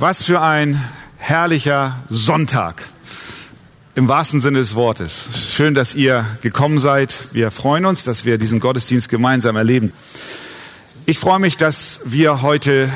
Was für ein herrlicher Sonntag. Im wahrsten Sinne des Wortes. Schön, dass ihr gekommen seid. Wir freuen uns, dass wir diesen Gottesdienst gemeinsam erleben. Ich freue mich, dass wir heute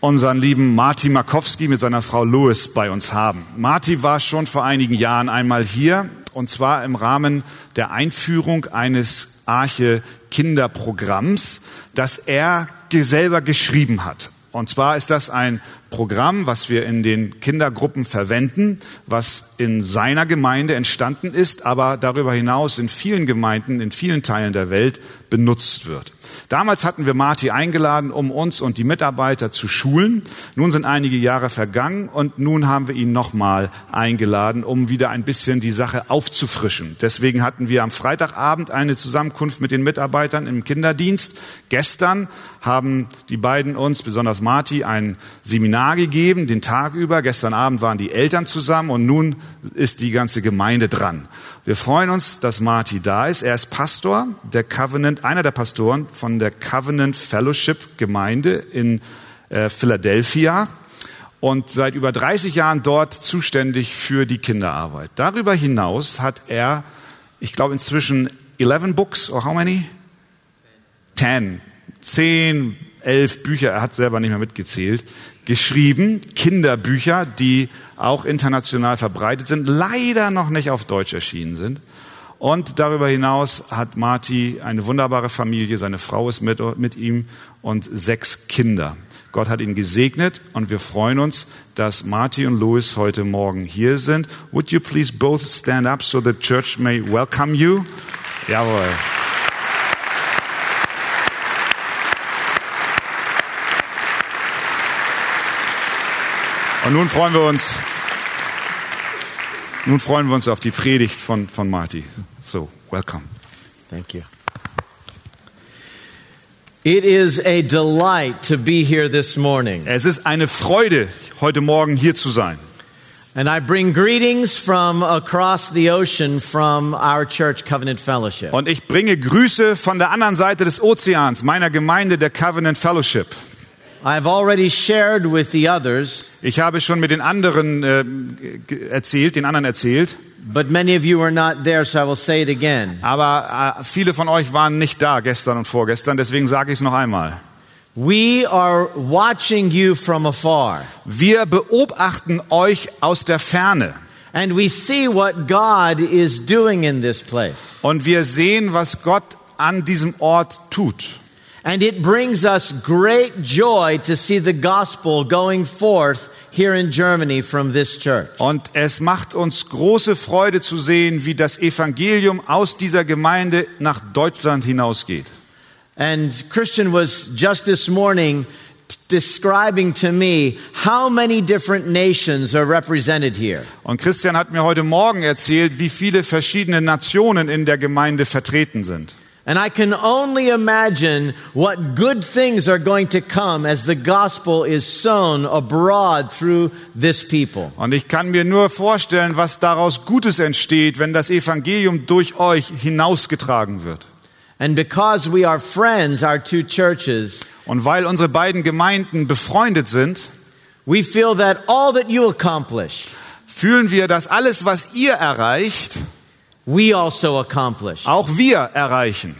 unseren lieben Marty Markowski mit seiner Frau Louis bei uns haben. Marty war schon vor einigen Jahren einmal hier und zwar im Rahmen der Einführung eines Arche Kinderprogramms, das er selber geschrieben hat. Und zwar ist das ein Programm, was wir in den Kindergruppen verwenden, was in seiner Gemeinde entstanden ist, aber darüber hinaus in vielen Gemeinden, in vielen Teilen der Welt benutzt wird. Damals hatten wir Marty eingeladen, um uns und die Mitarbeiter zu schulen. Nun sind einige Jahre vergangen und nun haben wir ihn nochmal eingeladen, um wieder ein bisschen die Sache aufzufrischen. Deswegen hatten wir am Freitagabend eine Zusammenkunft mit den Mitarbeitern im Kinderdienst. Gestern haben die beiden uns, besonders Marty, ein Seminar gegeben, den Tag über. Gestern Abend waren die Eltern zusammen und nun ist die ganze Gemeinde dran. Wir freuen uns, dass Marty da ist. Er ist Pastor der Covenant, einer der Pastoren von der Covenant Fellowship Gemeinde in äh, Philadelphia und seit über 30 Jahren dort zuständig für die Kinderarbeit. Darüber hinaus hat er, ich glaube inzwischen 11 Books, or how many? 10. Zehn, elf Bücher, er hat selber nicht mehr mitgezählt, geschrieben, Kinderbücher, die auch international verbreitet sind, leider noch nicht auf Deutsch erschienen sind. Und darüber hinaus hat Marty eine wunderbare Familie, seine Frau ist mit, mit ihm und sechs Kinder. Gott hat ihn gesegnet und wir freuen uns, dass Marty und Louis heute Morgen hier sind. Would you please both stand up so the church may welcome you? Jawohl. Und nun freuen wir uns, nun freuen wir uns auf die Predigt von, von Marty. So, welcome. Thank you. It is a delight to be here this morning. Es ist eine Freude, heute Morgen hier zu sein. And I bring greetings from across the ocean from our church Covenant Fellowship. Und ich bringe Grüße von der anderen Seite des Ozeans, meiner Gemeinde der Covenant Fellowship. Ich habe schon mit den anderen äh, erzählt, den anderen erzählt. But many of you were not there, so I will say it again. Aber äh, viele von euch waren nicht da gestern und vorgestern, deswegen sage ich es noch einmal. We are watching you from afar. Wir beobachten euch aus der Ferne. And we see what God is doing in this place. Und wir sehen, was Gott an diesem Ort tut. And it brings us great joy to see the gospel going forth here in Germany from this church. Und es macht uns große Freude zu sehen, wie das Evangelium aus dieser Gemeinde nach Deutschland hinausgeht. And Christian was just this morning describing to me how many different nations are represented here. Und Christian hat mir heute Morgen erzählt, wie viele verschiedene Nationen in der Gemeinde vertreten sind. And I can only imagine what good things are going to come as the gospel is sown abroad through this people. Und ich kann mir nur vorstellen, was daraus Gutes entsteht, wenn das Evangelium durch euch hinausgetragen wird. And because we are friends, our two churches, Und weil unsere beiden Gemeinden befreundet sind, we feel that all that you accomplish, fühlen wir, dass alles, was ihr erreicht, we also accomplish. auch wir erreichen.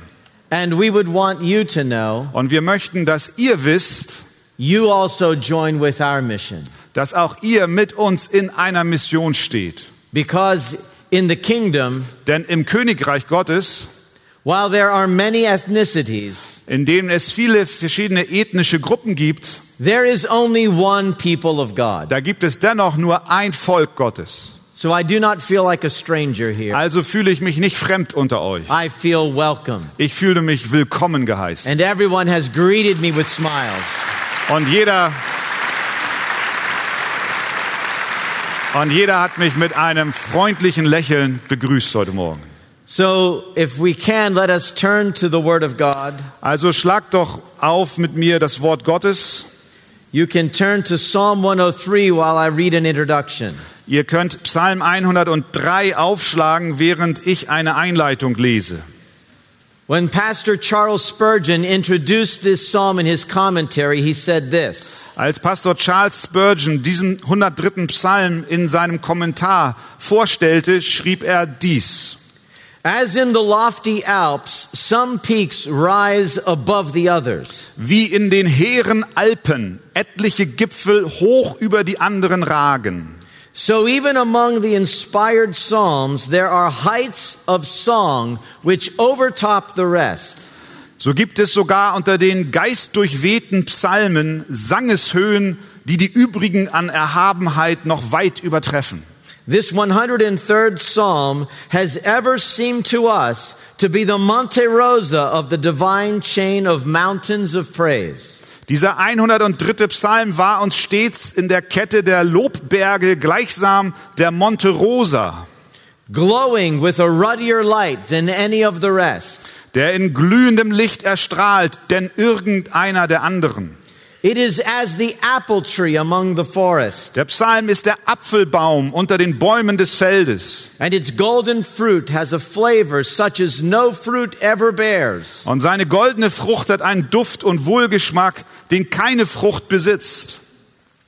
And we would want you to know Und wir möchten, dass ihr wisst, you also join with our mission. dass auch ihr mit uns in einer Mission steht. Because in the kingdom, Denn im Königreich Gottes, while there are many ethnicities, in dem es viele verschiedene ethnische Gruppen gibt, there is only one people of God. da gibt es dennoch nur ein Volk Gottes. So I do not feel like a stranger here. Also fühle ich mich nicht fremd unter euch. I feel welcome. Ich fühle mich willkommen geheißen. And everyone has greeted me with smiles. Und jeder, und jeder hat mich mit einem freundlichen Lächeln begrüßt heute Morgen. So if we can, let us turn to the Word of God. Also schlagt doch auf mit mir das Wort Gottes. You can turn to Psalm 103 while I read an introduction. Ihr könnt Psalm 103 aufschlagen, während ich eine Einleitung lese. When Pastor Charles Spurgeon introduced this psalm in his commentary, he said this Als Pastor Charles Spurgeon diesen 103. Psalm in seinem Kommentar vorstellte, schrieb er dies. As in the lofty Alps, some peaks rise above the others. Wie in den hehren Alpen etliche Gipfel hoch über die anderen ragen. So even among the inspired psalms, there are heights of song which overtop the rest. So gibt es sogar unter den geistdurchwehten Psalmen Sangeshöhen, die die übrigen an Erhabenheit noch weit übertreffen. This 103rd psalm has ever seemed to us to be the Monte Rosa of the divine chain of mountains of praise. Dieser 103. Psalm war uns stets in der Kette der Lobberge gleichsam der Monte Rosa, glowing with a ruddier light than any of the rest. der in glühendem Licht erstrahlt, denn irgendeiner der anderen. It is as the apple tree among the forest, Der Psalm ist der Apfelbaum unter den Bäumen des Feldes. and its golden fruit has a flavor such as no fruit ever bears. Und seine goldene Frucht hat einen Duft und Wohlgeschmack, den keine Frucht besitzt,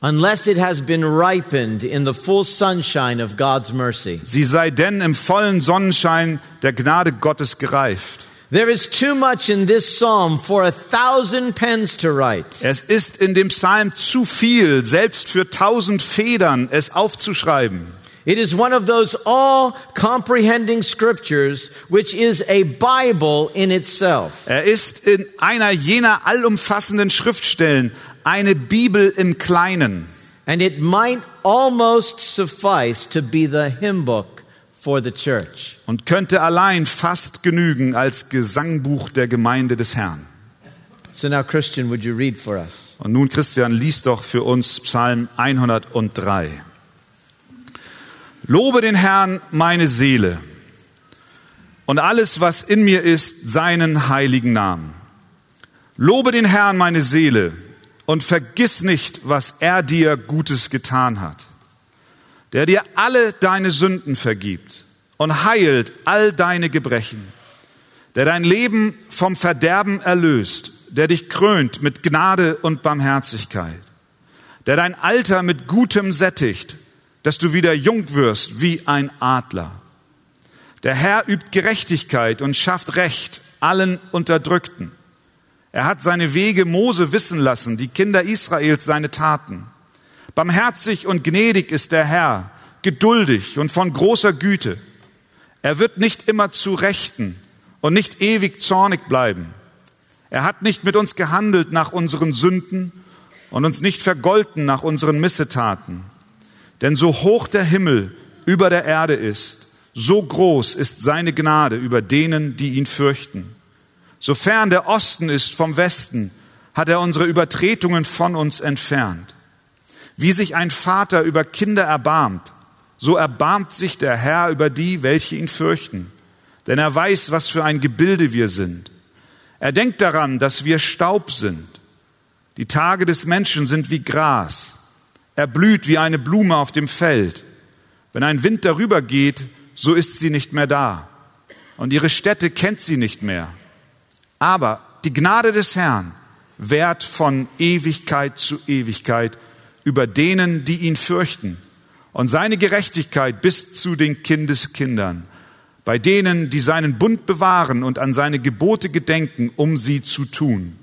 Unless it has been ripened in the full sunshine of God's mercy. sie sei denn im vollen Sonnenschein der Gnade Gottes gereift. There is too much in this psalm for a thousand pens to write. Es ist in dem Psalm zu viel, selbst für tausend Federn, es aufzuschreiben. It is one of those all comprehending scriptures which is a Bible in itself. Er ist in einer jener allumfassenden Schriftstellen eine Bibel im Kleinen. And it might almost suffice to be the hymn book for the church. und könnte allein fast genügen als Gesangbuch der Gemeinde des Herrn. So now, Christian, would you read for us? Und nun, Christian, lies doch für uns Psalm 103. Lobe den Herrn meine Seele und alles, was in mir ist, seinen heiligen Namen. Lobe den Herrn meine Seele und vergiss nicht, was er dir Gutes getan hat, der dir alle deine Sünden vergibt und heilt all deine Gebrechen, der dein Leben vom Verderben erlöst, der dich krönt mit Gnade und Barmherzigkeit, der dein Alter mit Gutem sättigt, dass du wieder jung wirst wie ein Adler. Der Herr übt Gerechtigkeit und schafft Recht allen Unterdrückten. Er hat seine Wege Mose wissen lassen, die Kinder Israels seine Taten. Barmherzig und gnädig ist der Herr, geduldig und von großer Güte. Er wird nicht immer zu Rechten und nicht ewig zornig bleiben. Er hat nicht mit uns gehandelt nach unseren Sünden und uns nicht vergolten nach unseren Missetaten. Denn so hoch der Himmel über der Erde ist, so groß ist seine Gnade über denen, die ihn fürchten. Sofern der Osten ist vom Westen, hat er unsere Übertretungen von uns entfernt. Wie sich ein Vater über Kinder erbarmt, so erbarmt sich der Herr über die, welche ihn fürchten. Denn er weiß, was für ein Gebilde wir sind. Er denkt daran, dass wir Staub sind. Die Tage des Menschen sind wie Gras. Er blüht wie eine Blume auf dem Feld. Wenn ein Wind darüber geht, so ist sie nicht mehr da. Und ihre Stätte kennt sie nicht mehr. Aber die Gnade des Herrn währt von Ewigkeit zu Ewigkeit über denen, die ihn fürchten. Und seine Gerechtigkeit bis zu den Kindeskindern, bei denen, die seinen Bund bewahren und an seine Gebote gedenken, um sie zu tun.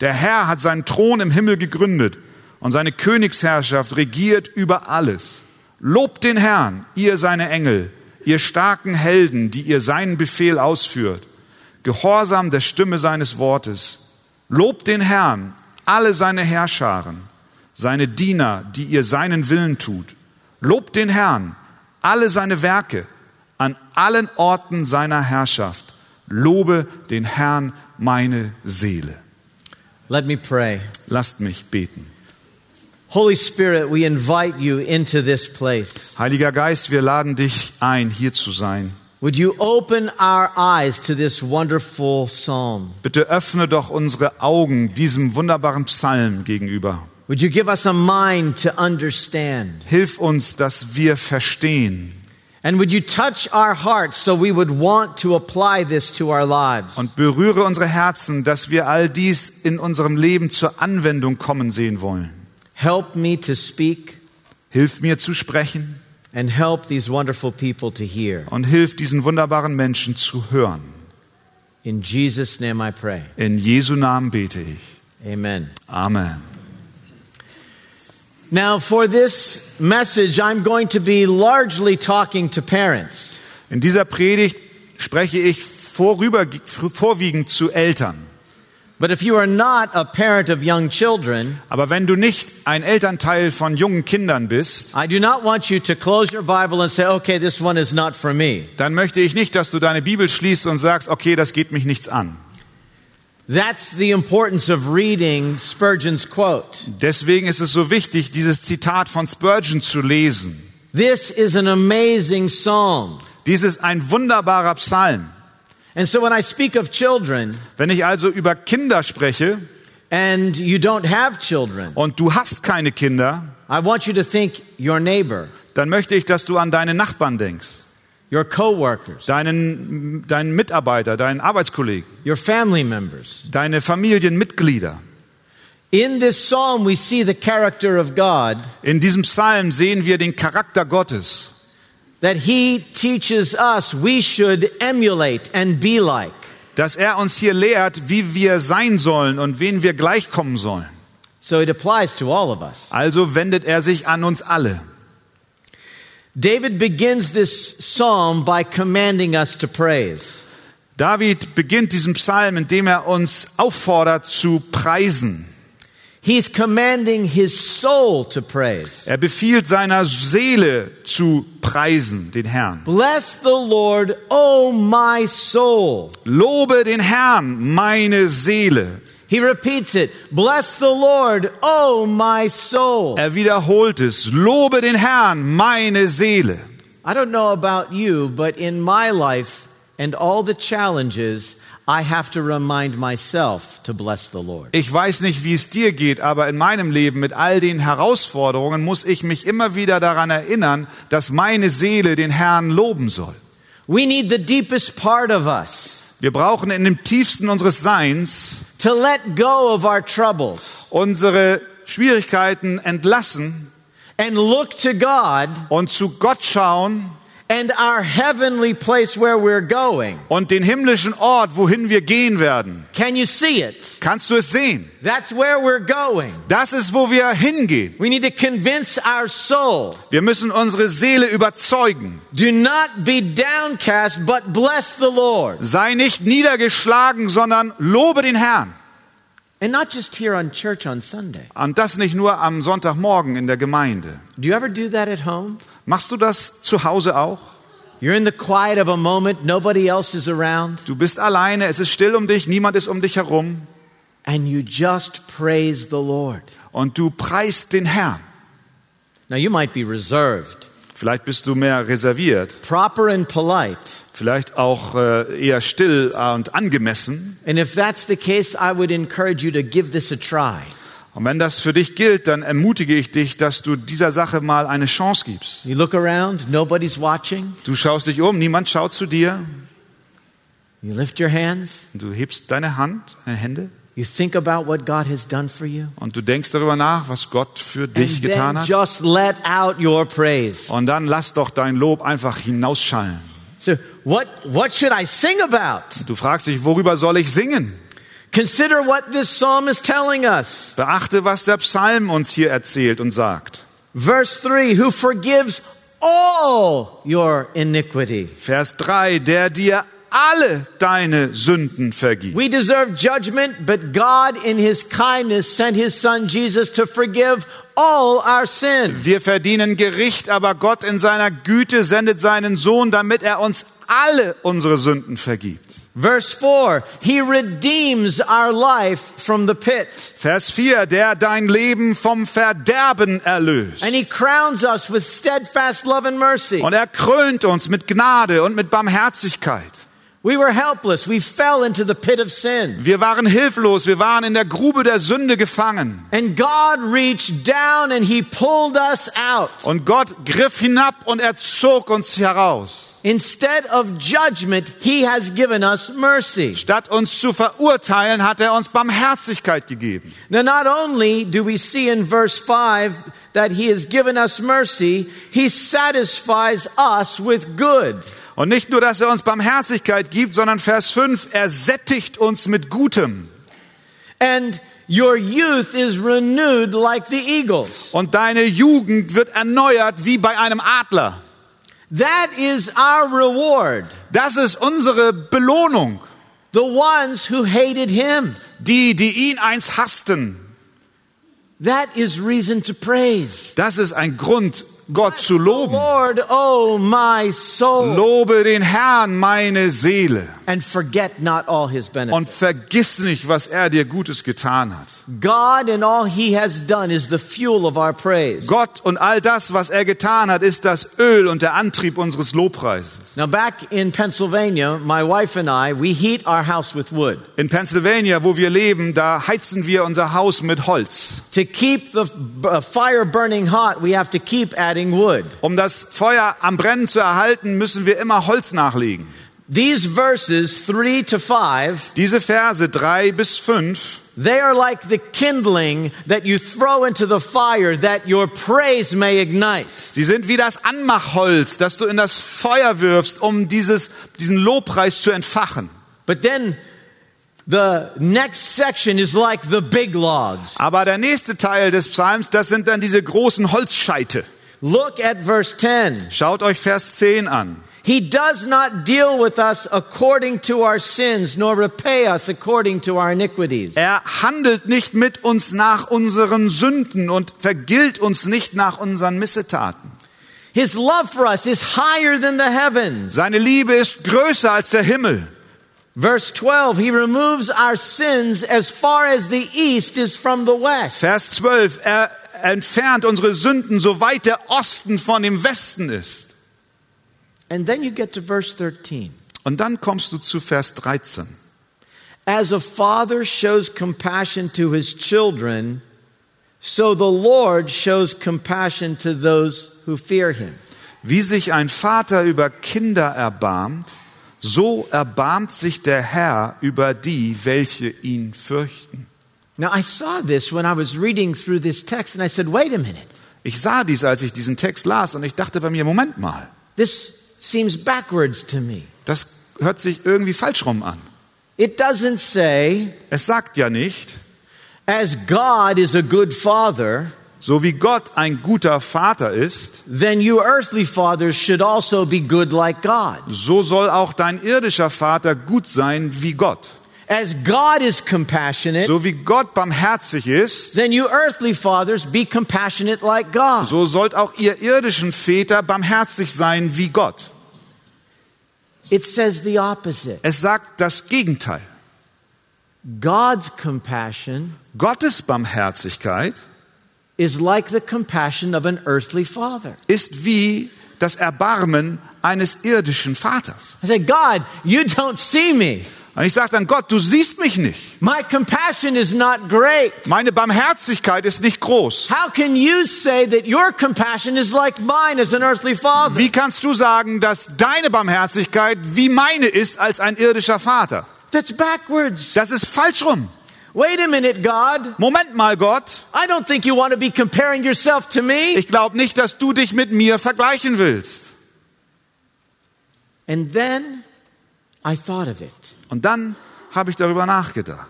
Der Herr hat seinen Thron im Himmel gegründet und seine Königsherrschaft regiert über alles. Lobt den Herrn, ihr seine Engel, ihr starken Helden, die ihr seinen Befehl ausführt, gehorsam der Stimme seines Wortes. Lobt den Herrn, alle seine Herrscharen, seine Diener, die ihr seinen Willen tut. Lobt den Herrn, alle seine Werke, an allen Orten seiner Herrschaft. Lobe den Herrn meine Seele. Let me pray. Lasst mich beten. Holy Spirit, we invite you into this place. Heiliger Geist, wir laden dich ein, hier zu sein. Would you open our eyes to this wonderful psalm? Bitte öffne doch unsere Augen diesem wunderbaren Psalm gegenüber. Would you give us a mind to understand? Hilf uns, dass wir verstehen. And would you touch our hearts so we would want to apply this to our lives? Und berühre unsere Herzen, dass wir all dies in unserem Leben zur Anwendung kommen sehen wollen. Help me to speak Hilf mir zu sprechen and help these wonderful people to hear. und hilf diesen wunderbaren Menschen zu hören. In Jesus' name I pray. In Jesu Namen bete ich. Amen. Amen. Now, for this message, I'm going to be largely talking to parents. In dieser Predigt spreche ich vorüber, vorwiegend zu Eltern. But if you are not a parent of young children, Aber wenn du nicht ein Elternteil von jungen Kindern bist, I do not want you to close your Bible and say, okay, this one is not for me. dann möchte ich nicht, dass du deine Bibel schließt und sagst, okay, das geht mich nichts an. That's the importance of reading Spurgeon's quote. Deswegen ist es so wichtig, dieses Zitat von Spurgeon zu lesen. This is an amazing psalm. Dies ist ein wunderbarer Psalm. And so when I speak of children Wenn ich also über Kinder spreche and you don't have children, und du hast keine Kinder, I want you to think your neighbor, dann möchte ich, dass du an deine Nachbarn denkst, your coworkers, deinen, deinen Mitarbeiter, deinen Arbeitskollegen, your family members. deine Familienmitglieder. In this psalm, we see the character of God In diesem Psalm sehen wir den Charakter Gottes, that He teaches us we should emulate and be like. dass er uns hier lehrt, wie wir sein sollen und wen wir gleichkommen sollen. So it applies to all of us. Also wendet er sich an uns alle. David begins this psalm by commanding us to praise. David beginnt diesen Psalm, indem er uns auffordert zu preisen. He's commanding his soul to praise. Er befiehlt seiner Seele zu preisen, den Herrn. Bless the Lord, O my soul. Lobe den Herrn, meine Seele. He repeats it. Bless the Lord, O my soul. Er wiederholt es. Lobe den Herrn, meine Seele. I don't know about you, but in my life and all the challenges, I have to remind myself to bless the Lord. Ich weiß nicht, wie es dir geht, aber in meinem Leben mit all den Herausforderungen muss ich mich immer wieder daran erinnern, dass meine Seele den Herrn loben soll. We need the deepest part of us Wir brauchen in dem tiefsten unseres Seins to let go of our troubles unsere Schwierigkeiten entlassen and look to God und zu Gott schauen and our heavenly place where we're going. und den himmlischen Ort, wohin wir gehen werden. Can you see it? Kannst du es sehen? That's where we're going. Das ist, wo wir hingehen. We need to convince our soul. Wir müssen unsere Seele überzeugen. Do not be downcast, but bless the Lord. Sei nicht niedergeschlagen, sondern lobe den Herrn. And not just here on church on Sunday. Und das nicht nur am Sonntagmorgen in der Gemeinde. Do you ever do that at home? Machst du das zu Hause auch? You're in the quiet of a moment, nobody else is around, Du bist alleine, es ist still um dich, niemand ist um dich herum and you just praise the Lord. und du preist den Herrn. Now, you might be reserved, Vielleicht bist du mehr reserviert, proper and polite. vielleicht auch äh, eher still und angemessen. And if that's the case, I would encourage you to give this a try. Und wenn das für dich gilt, dann ermutige ich dich, dass du dieser Sache mal eine Chance gibst. You look around, nobody's watching. Du schaust dich um, niemand schaut zu dir. You lift your hands. Du hebst deine Hand, deine Hände You think about what God has done for you. und du denkst darüber nach, was Gott für dich And getan hat. just let out your praise. Und dann lass doch dein Lob einfach hinausschallen. So, what, what should I sing about? Du fragst dich, worüber soll ich singen? Consider what this psalm is telling us. Beachte, was der Psalm uns hier erzählt und sagt. Verse 3 Who forgives all your iniquity. Vers 3, der dir alle deine Sünden vergibt. We deserve judgment, but God, in His kindness, sent His Son Jesus to forgive all our sin. Wir verdienen Gericht, aber Gott in seiner Güte sendet seinen Sohn, damit er uns alle unsere Sünden vergibt. Verse 4 He redeems our life from the pit, Vers 4, der dein Leben vom Verderben erlöst. and He crowns us with steadfast love and mercy. Und er krönt uns mit Gnade und mit Barmherzigkeit. We were helpless. We fell into the pit of sin. Wir waren hilflos, wir waren in der Grube der Sünde gefangen. And God reached down and He pulled us out. Und Gott griff hinab und er zog uns heraus. Instead of judgment, he has given us mercy. Statt uns zu verurteilen, hat er uns Barmherzigkeit gegeben. Now, not only do we see in verse 5 that he has given us mercy, he satisfies us with good. Und nicht nur, dass er uns Barmherzigkeit gibt, sondern Vers 5, er sättigt uns mit Gutem. And your youth is renewed like the eagles. Und deine Jugend wird erneuert wie bei einem Adler. That is our reward. Das ist unsere Belohnung. The ones who hated him. Die, die ihn einst hassten. That is reason to praise. Das ist ein Grund, Gott zu loben. Lord, oh my soul. Lobe den Herrn, meine Seele. And forget not all his benefits. Und vergiss nicht, was er dir Gutes getan hat. God and all he has done is the fuel of our praise. Gott und all das, was er getan hat, ist das Öl und der Antrieb unseres Lobpreises. Now, back in Pennsylvania, my wife and I, we heat our house with wood. In Pennsylvania, wo wir leben, da heizen wir unser Haus mit Holz. To keep the uh, fire burning hot, we have to keep adding wood. Um das Feuer am Brennen zu erhalten, müssen wir immer Holz nachlegen. These verses 3 to 5, Diese Verse drei bis fünf, they are like the kindling that you throw into the fire that your praise may ignite. sie sind wie das Anmachholz, das du in das Feuer wirfst, um dieses, diesen Lobpreis zu entfachen. But then the next section is like the big logs. Aber der nächste Teil des Psalms, das sind dann diese großen Holzscheite. Look at verse 10. Schaut euch Vers 10 an. He does not deal with us according to our sins, nor repay us according to our iniquities. Er handelt nicht mit uns nach unseren Sünden und vergilt uns nicht nach unseren Missetaten. His love for us is higher than the heavens. Seine Liebe ist größer als der Himmel. Verse 12, he removes our sins as far as the east is from the west. Vers 12, er entfernt unsere Sünden, soweit der Osten von dem Westen ist. And then you get to verse 13. Und dann kommst du zu Vers 13. As a father shows compassion to his children, so the Lord shows compassion to those who fear him. Wie sich ein Vater über Kinder erbarmt, so erbarmt sich der Herr über die, welche ihn fürchten. Now, I saw this when I was reading through this text, and I said, wait a minute. Ich sah dies, als ich diesen Text las, und ich dachte bei mir, Moment mal, This seems backwards to me. das hört sich irgendwie falsch rum an. It doesn't say, Es sagt ja nicht, as God is a good father, so wie Gott ein guter Vater ist, then you earthly fathers should also be good like God. so soll auch dein irdischer Vater gut sein wie Gott. As God is compassionate, So wie Gott barmherzig ist, then you earthly fathers be compassionate like God. so sollt auch ihr irdischen Väter barmherzig sein wie Gott. It says the opposite. Es sagt das Gegenteil. God's compassion Gottes Barmherzigkeit is like the compassion of an earthly father. ist wie das Erbarmen eines irdischen Vaters. I say, God, you don't see me. Und ich sage dann, Gott, du siehst mich nicht. My compassion is not great. Meine Barmherzigkeit ist nicht groß. How can you say that your compassion is like mine as an earthly father? Wie kannst du sagen, dass deine Barmherzigkeit wie meine ist als ein irdischer Vater? That's backwards. Das ist falsch rum. Wait a minute, God. Moment mal, Gott. I don't think you want to be comparing yourself to me. Ich glaube nicht, dass du dich mit mir vergleichen willst. And then I thought of it. Und dann habe ich darüber nachgedacht.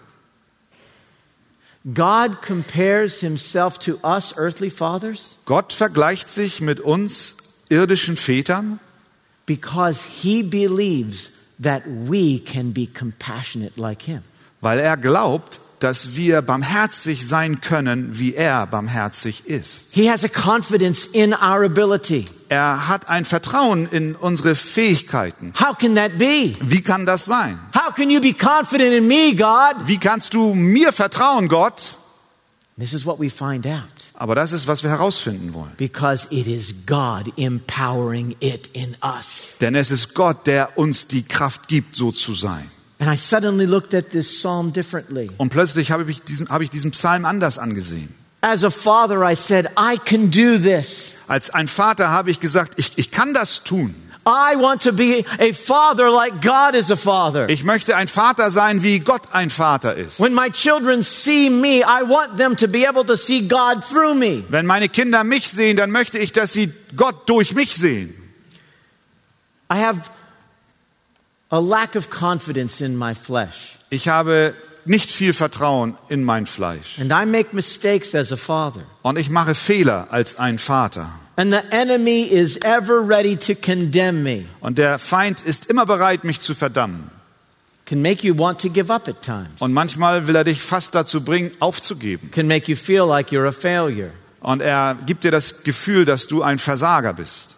God compares himself to us earthly fathers Gott vergleicht sich mit uns irdischen Vätern, because he believes that we can be compassionate like him. weil er glaubt, dass wir barmherzig sein können, wie er barmherzig ist. He has a confidence in our ability. Er hat ein Vertrauen in unsere Fähigkeiten. How can that be? Wie kann das sein? How can you be confident in me, God? Wie kannst du mir vertrauen, Gott? This is what we find out Aber das ist, was wir herausfinden wollen. because it is God empowering it in us. Denn es ist Gott, der uns die Kraft gibt, so zu sein. And I suddenly looked at this psalm differently. Und plötzlich habe ich diesen, habe ich diesen Psalm anders angesehen. As a father, I said, I can do this. Als ein Vater habe ich gesagt, ich, ich kann das tun. I want to be a father like God is a father. Ich möchte ein Vater sein, wie Gott ein Vater ist. When my children see me, I want them to be able to see God through me. Wenn meine Kinder mich sehen, dann möchte ich, dass sie Gott durch mich sehen. I have a lack of confidence in my flesh, Ich habe nicht viel Vertrauen in mein Fleisch. and I make mistakes as a father. Und ich mache Fehler als ein Vater. And the enemy is ever ready to condemn me. Und der Feind ist immer bereit, mich zu verdammen. Can make you want to give up at times. Und manchmal will er dich fast dazu bringen, aufzugeben. Can make you feel like you're a failure. Und er gibt dir das Gefühl, dass du ein Versager bist.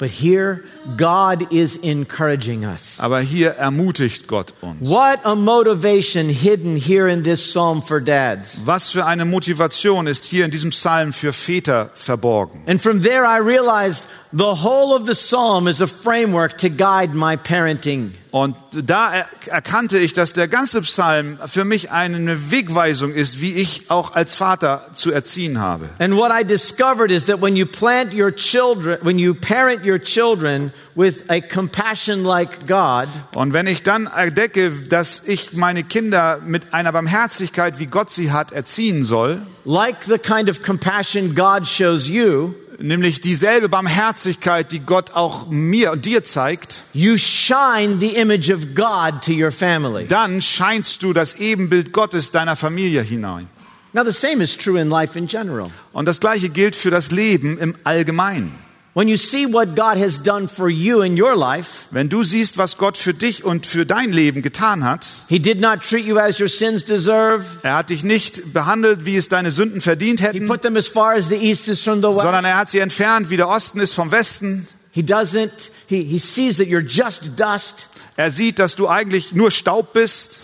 But here, God is encouraging us. Aber hier ermutigt Gott uns. What a motivation hidden here in this psalm for dads. Was für eine Motivation ist hier in diesem Psalm für Väter verborgen. And from there, I realized the whole of the psalm is a framework to guide my parenting. Und da er erkannte ich, dass der ganze Psalm für mich eine Wegweisung ist, wie ich auch als Vater zu erziehen habe. And what I discovered is that when you plant your children, when you parent your children with a compassion like God, Und wenn ich dann entdecke, dass ich meine Kinder mit einer Barmherzigkeit, wie Gott sie hat, erziehen soll, like the kind of compassion God shows you, nämlich dieselbe Barmherzigkeit, die Gott auch mir und dir zeigt, you shine the image of God to your family. dann scheinst du das Ebenbild Gottes deiner Familie hinein. Now, the same is true in life in general. Und das Gleiche gilt für das Leben im Allgemeinen. When you see what God has done for you in your life, Wenn du siehst, was Gott für dich und für dein Leben getan hat, He did not treat you as your sins deserve. er hat dich nicht behandelt, wie es deine Sünden verdient He hätten, put them as far as the east is from the west. sondern er hat sie entfernt, wie der Osten ist vom Westen. He doesn't, he, he sees that you're just dust. Er sieht, dass du eigentlich nur Staub bist.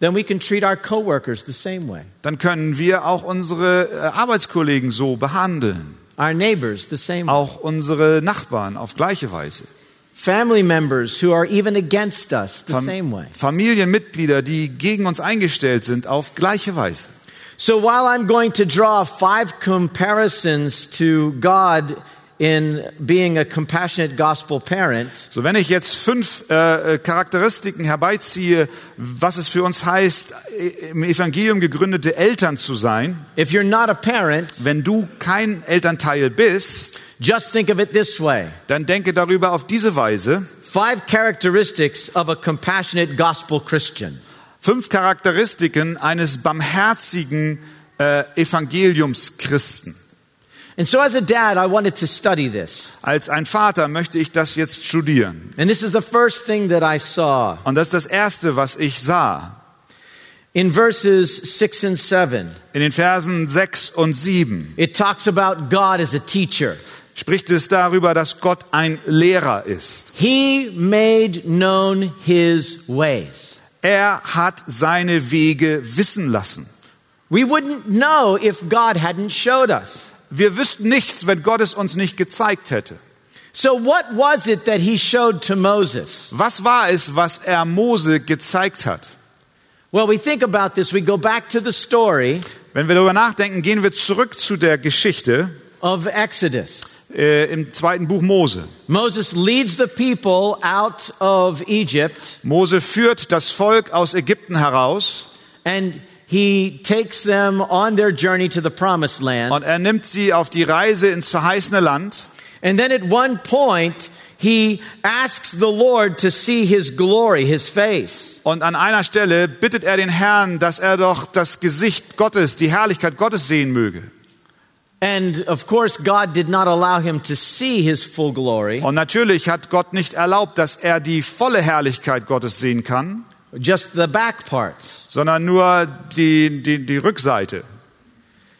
Then we can treat our coworkers the same way, Dann können wir auch unsere äh, Arbeitskollegen so behandeln. Our neighbors the same Auch unsere Nachbarn auf gleiche Weise. family members who are even against us the Fam- same way. Familienmitglieder, die gegen uns eingestellt sind, auf gleiche Weise. So while I'm going to draw five comparisons to God in being a compassionate gospel parent, So, wenn ich jetzt fünf äh, äh, Charakteristiken herbeiziehe, was es für uns heißt, äh, im Evangelium gegründete Eltern zu sein, if you're not a parent, wenn du kein Elternteil bist, just think of it this way. dann denke darüber auf diese Weise. Five characteristics of a compassionate gospel Christian. Fünf Charakteristiken eines barmherzigen äh, Evangeliumschristen. And so, as a dad, I wanted to study this. Als ein Vater möchte ich das jetzt studieren. And this is the first thing that I saw. Und das ist das Erste, was ich sah. In verses 6 and 7, In den Versen 6 und 7 it talks about God as a teacher. spricht es darüber, dass Gott ein Lehrer ist. He made known his ways. Er hat seine Wege wissen lassen. We wouldn't know if God hadn't showed us. Wir wüssten nichts, wenn Gott es uns nicht gezeigt hätte. So, what was it that he showed to Moses? Was war es, was er Mose gezeigt hat? Well, we think about this. We go back to the story Wenn wir darüber nachdenken, gehen wir zurück zu der Geschichte of Exodus. äh, im zweiten Buch Mose. Moses leads the people out of Egypt Mose führt das Volk aus Ägypten heraus and he takes them on their journey to the promised land. und er nimmt sie auf die Reise ins verheißene Land. And then at one point, he asks the Lord to see his glory, his face. Und an einer Stelle bittet er den Herrn, dass er doch das Gesicht Gottes, die Herrlichkeit Gottes sehen möge. And of course, God did not allow him to see his full glory, Und natürlich hat Gott nicht erlaubt, dass er die volle Herrlichkeit Gottes sehen kann, just the back parts. sondern nur die, die, die Rückseite.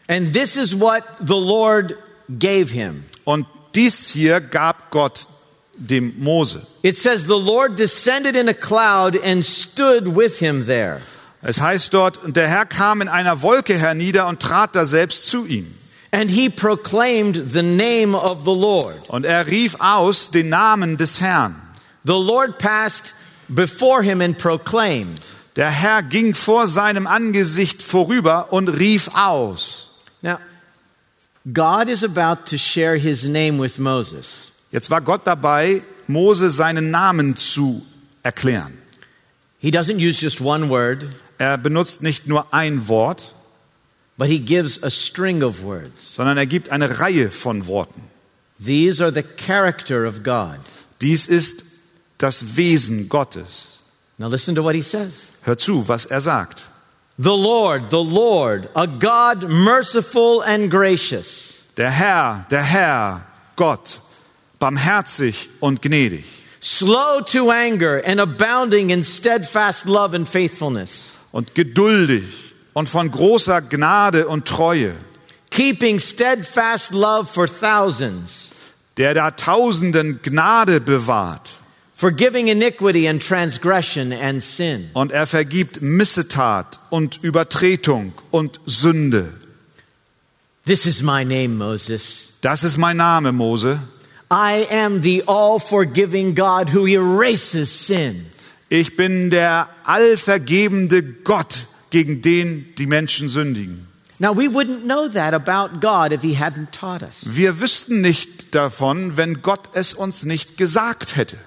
And this is what the Lord gave him. Und dies hier gab Gott dem Mose. It says, The Lord descended in a cloud and stood with him there. Es heißt dort, und der Herr kam in einer Wolke hernieder und trat da selbst zu ihm. And he proclaimed the name of the Lord. Und er rief aus den Namen des Herrn. The Lord passed before him and proclaimed. Der Herr ging vor seinem Angesicht vorüber und rief aus. Now, God is about to share his name with Moses. Jetzt war Gott dabei, Mose seinen Namen zu erklären. He doesn't use just one word, Er benutzt nicht nur ein Wort, but he gives a string of words. sondern er gibt eine Reihe von Worten. These are the character of God. Dies ist das Wesen Gottes. Now listen to what he says. Hör zu, was er sagt. The Lord, the Lord, a God merciful and gracious, Der Herr, der Herr, Gott, barmherzig und gnädig, slow to anger and abounding in steadfast love and faithfulness, und geduldig und von großer Gnade und Treue, keeping steadfast love for thousands, der da Tausenden Gnade bewahrt. Forgiving iniquity and transgression and sin. Und er vergibt Missetat und Übertretung und Sünde. This is my name, Moses. Das ist mein Name, Mose. I am the all forgiving God who erases sin. Ich bin der allvergebende Gott, gegen den die Menschen sündigen. Now, we wouldn't know that about God if He hadn't taught us. Wir wüssten nicht davon, wenn Gott es uns nicht gesagt hätte.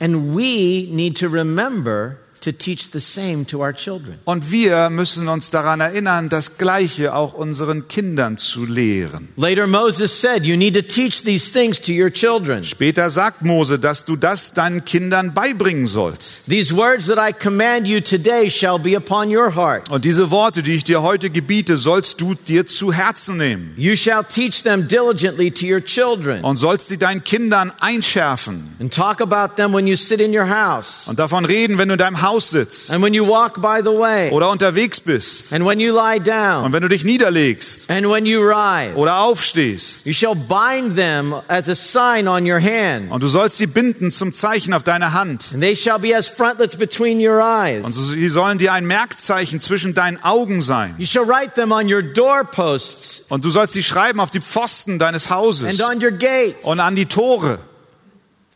And we need to remember to teach the same to our children. Und wir müssen uns daran erinnern, das Gleiche auch unseren Kindern zu lehren. Later, Moses said, You need to teach these things to your children. Später sagt Mose, dass du das deinen Kindern beibringen sollst. These words that I command you today shall be upon your heart. Und diese Worte, die ich dir heute gebiete, sollst du dir zu Herzen nehmen You shall teach them diligently to your children, und sollst sie deinen Kindern einschärfen and talk about them when you sit in your house, und davon reden, wenn du in deinem Haus sitzt and when you walk by the way, oder unterwegs bist and when you lie und down, wenn du dich niederlegst and when you rise. oder aufstehst. You shall bind them as a sign on your hand, Und du sollst sie binden zum Zeichen auf deine Hand. and they shall be as frontlets between your eyes. Und sie sollen dir ein Merkzeichen zwischen deinen Augen sein. You shall write them on your doorposts Und du sollst sie schreiben auf die Pfosten deines Hauses and on your gates. und an die Tore.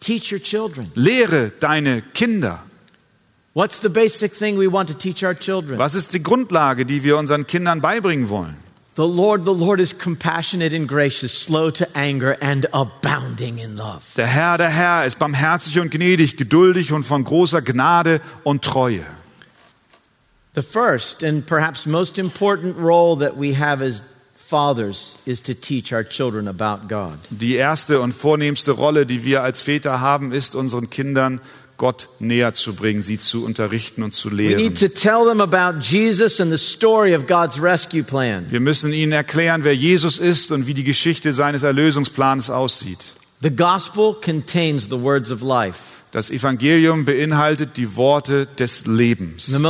Teach your children. Lehre deine Kinder. Was ist die Grundlage, die wir unseren Kindern beibringen wollen? The Lord, the Lord is compassionate and gracious, slow to anger, and abounding in love. Der Herr, der Herr ist barmherzig und gnädig, geduldig und von großer Gnade und Treue. The first and perhaps most important role that we have as fathers is to teach our children about God. Die erste und vornehmste Rolle, die wir als Väter haben, ist unseren Kindern Gott näher zu bringen, sie zu unterrichten und zu lehren. Wir müssen ihnen erklären, wer Jesus ist und wie die Geschichte seines Erlösungsplans aussieht. The gospel contains the words of life. Das Evangelium beinhaltet die Worte des Lebens. Und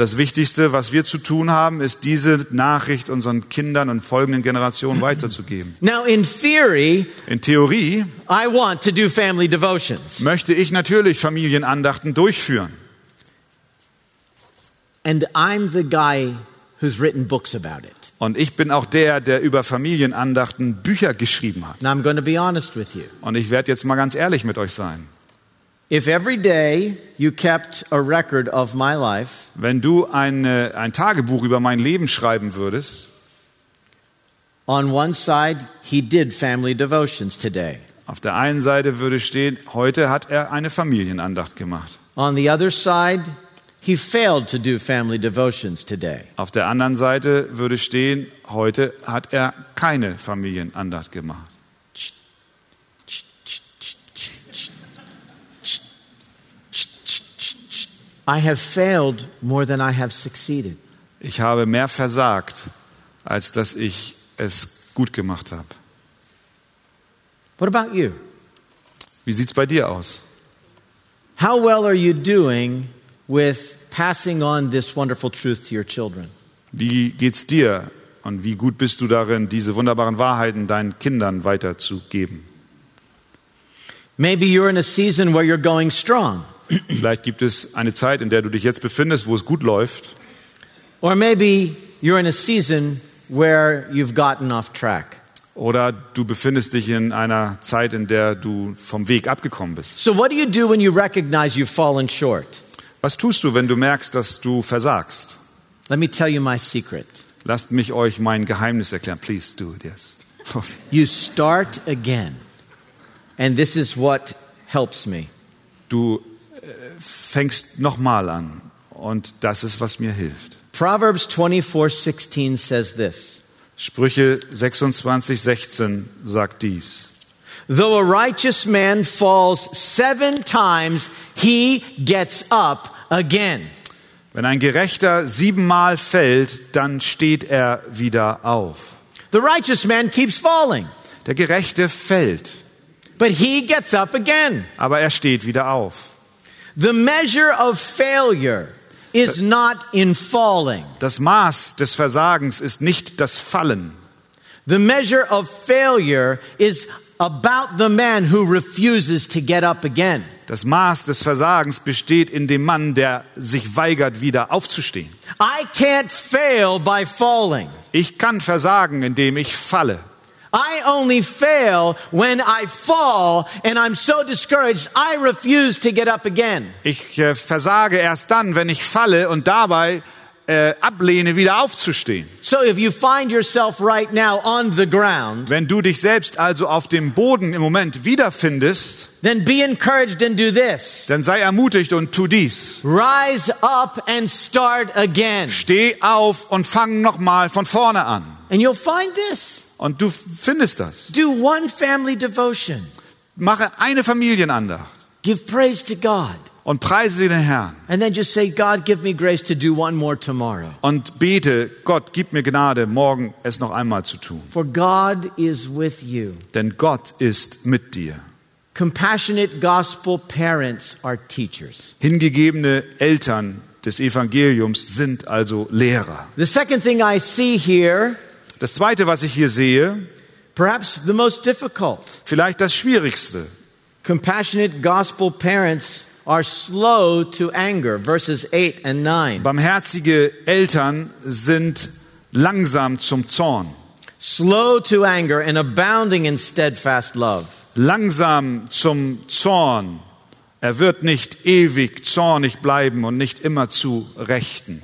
das Wichtigste, was wir zu tun haben, ist diese Nachricht unseren Kindern und folgenden Generationen weiterzugeben. Now, in theory, In Theorie I want to do family devotions. möchte ich natürlich Familienandachten durchführen. And I'm the guy who's written books about it. Und ich bin auch der, der über Familienandachten Bücher geschrieben hat. And I'm going to be honest with you. Und ich werde jetzt mal ganz ehrlich mit euch sein. If every day you kept a record of my life, Wenn du eine, ein Tagebuch über mein Leben schreiben würdest, on one side, he did family devotions today. auf der einen Seite würde stehen, heute hat er eine Familienandacht gemacht. On the other side, he failed to do family devotions today. Auf der anderen Seite würde stehen, heute hat er keine Familienandacht gemacht. I have failed more than I have succeeded. Ich habe mehr versagt, als dass ich es gut gemacht habe. What about you? Wie sieht's bei dir aus? How well are you doing with passing on this wonderful truth to your children? Wie geht's dir und wie gut bist du darin, diese wunderbaren Wahrheiten deinen Kindern weiterzugeben? Maybe you're in a season where you're going strong, Vielleicht gibt es eine Zeit, in der du dich jetzt befindest, wo es gut läuft. or maybe you're in a season where you've gotten off track. Oder du befindest dich in einer Zeit, in der du vom Weg abgekommen bist. So, what do you do when you recognize you've fallen short? Was tust du, wenn du merkst, dass du versagst? Let me tell you my secret. Lasst mich euch mein Geheimnis erklären. Please do it, yes. You start again. And this is what helps me. Du äh, fängst nochmal an. Und das ist, was mir hilft. Proverbs 24:16 says this. Sprüche 26, 16 sagt dies. Though a righteous man falls 7 times, he gets up again. Wenn ein Gerechter siebenmal fällt, dann steht er wieder auf. The righteous man keeps falling, Der Gerechte fällt, but he gets up again. aber er steht wieder auf. The measure of failure is not in falling. Das Maß des Versagens ist nicht das Fallen. The measure of failure is about the man who refuses to get up again. Das Maß des Versagens besteht in dem Mann, der sich weigert, wieder aufzustehen. I can't fail by falling. Ich kann versagen, indem ich falle. I only fail when I fall and I'm so discouraged I refuse to get up again. Ich äh, versage erst dann, wenn ich falle und dabei äh, ablehne, wieder aufzustehen. So if you find yourself right now on the ground, Wenn du dich selbst also auf dem Boden im Moment wiederfindest, then be encouraged and do this. dann sei ermutigt und tu dies. Rise up and start again. Steh auf und fang nochmal von vorne an. And you'll find this. Und du findest das. Do one family devotion. Mache eine Familienandacht Give praise to God. Und preise den Herrn. And then just say, God, give me grace to do one more tomorrow. Und bete, Gott, gib mir Gnade, morgen es noch einmal zu tun. For God is with you. Denn Gott ist mit dir. Compassionate gospel parents are teachers. Hingegebene Eltern des Evangeliums sind also Lehrer. The second thing I see here, Das Zweite, was ich hier sehe, perhaps the most difficult. vielleicht das Schwierigste. Compassionate gospel parents are slow to anger, verses 8 and 9. Barmherzige Eltern sind langsam zum Zorn, Slow to anger and abounding in steadfast love. langsam zum Zorn. Er wird nicht ewig zornig bleiben und nicht immer zu rechten.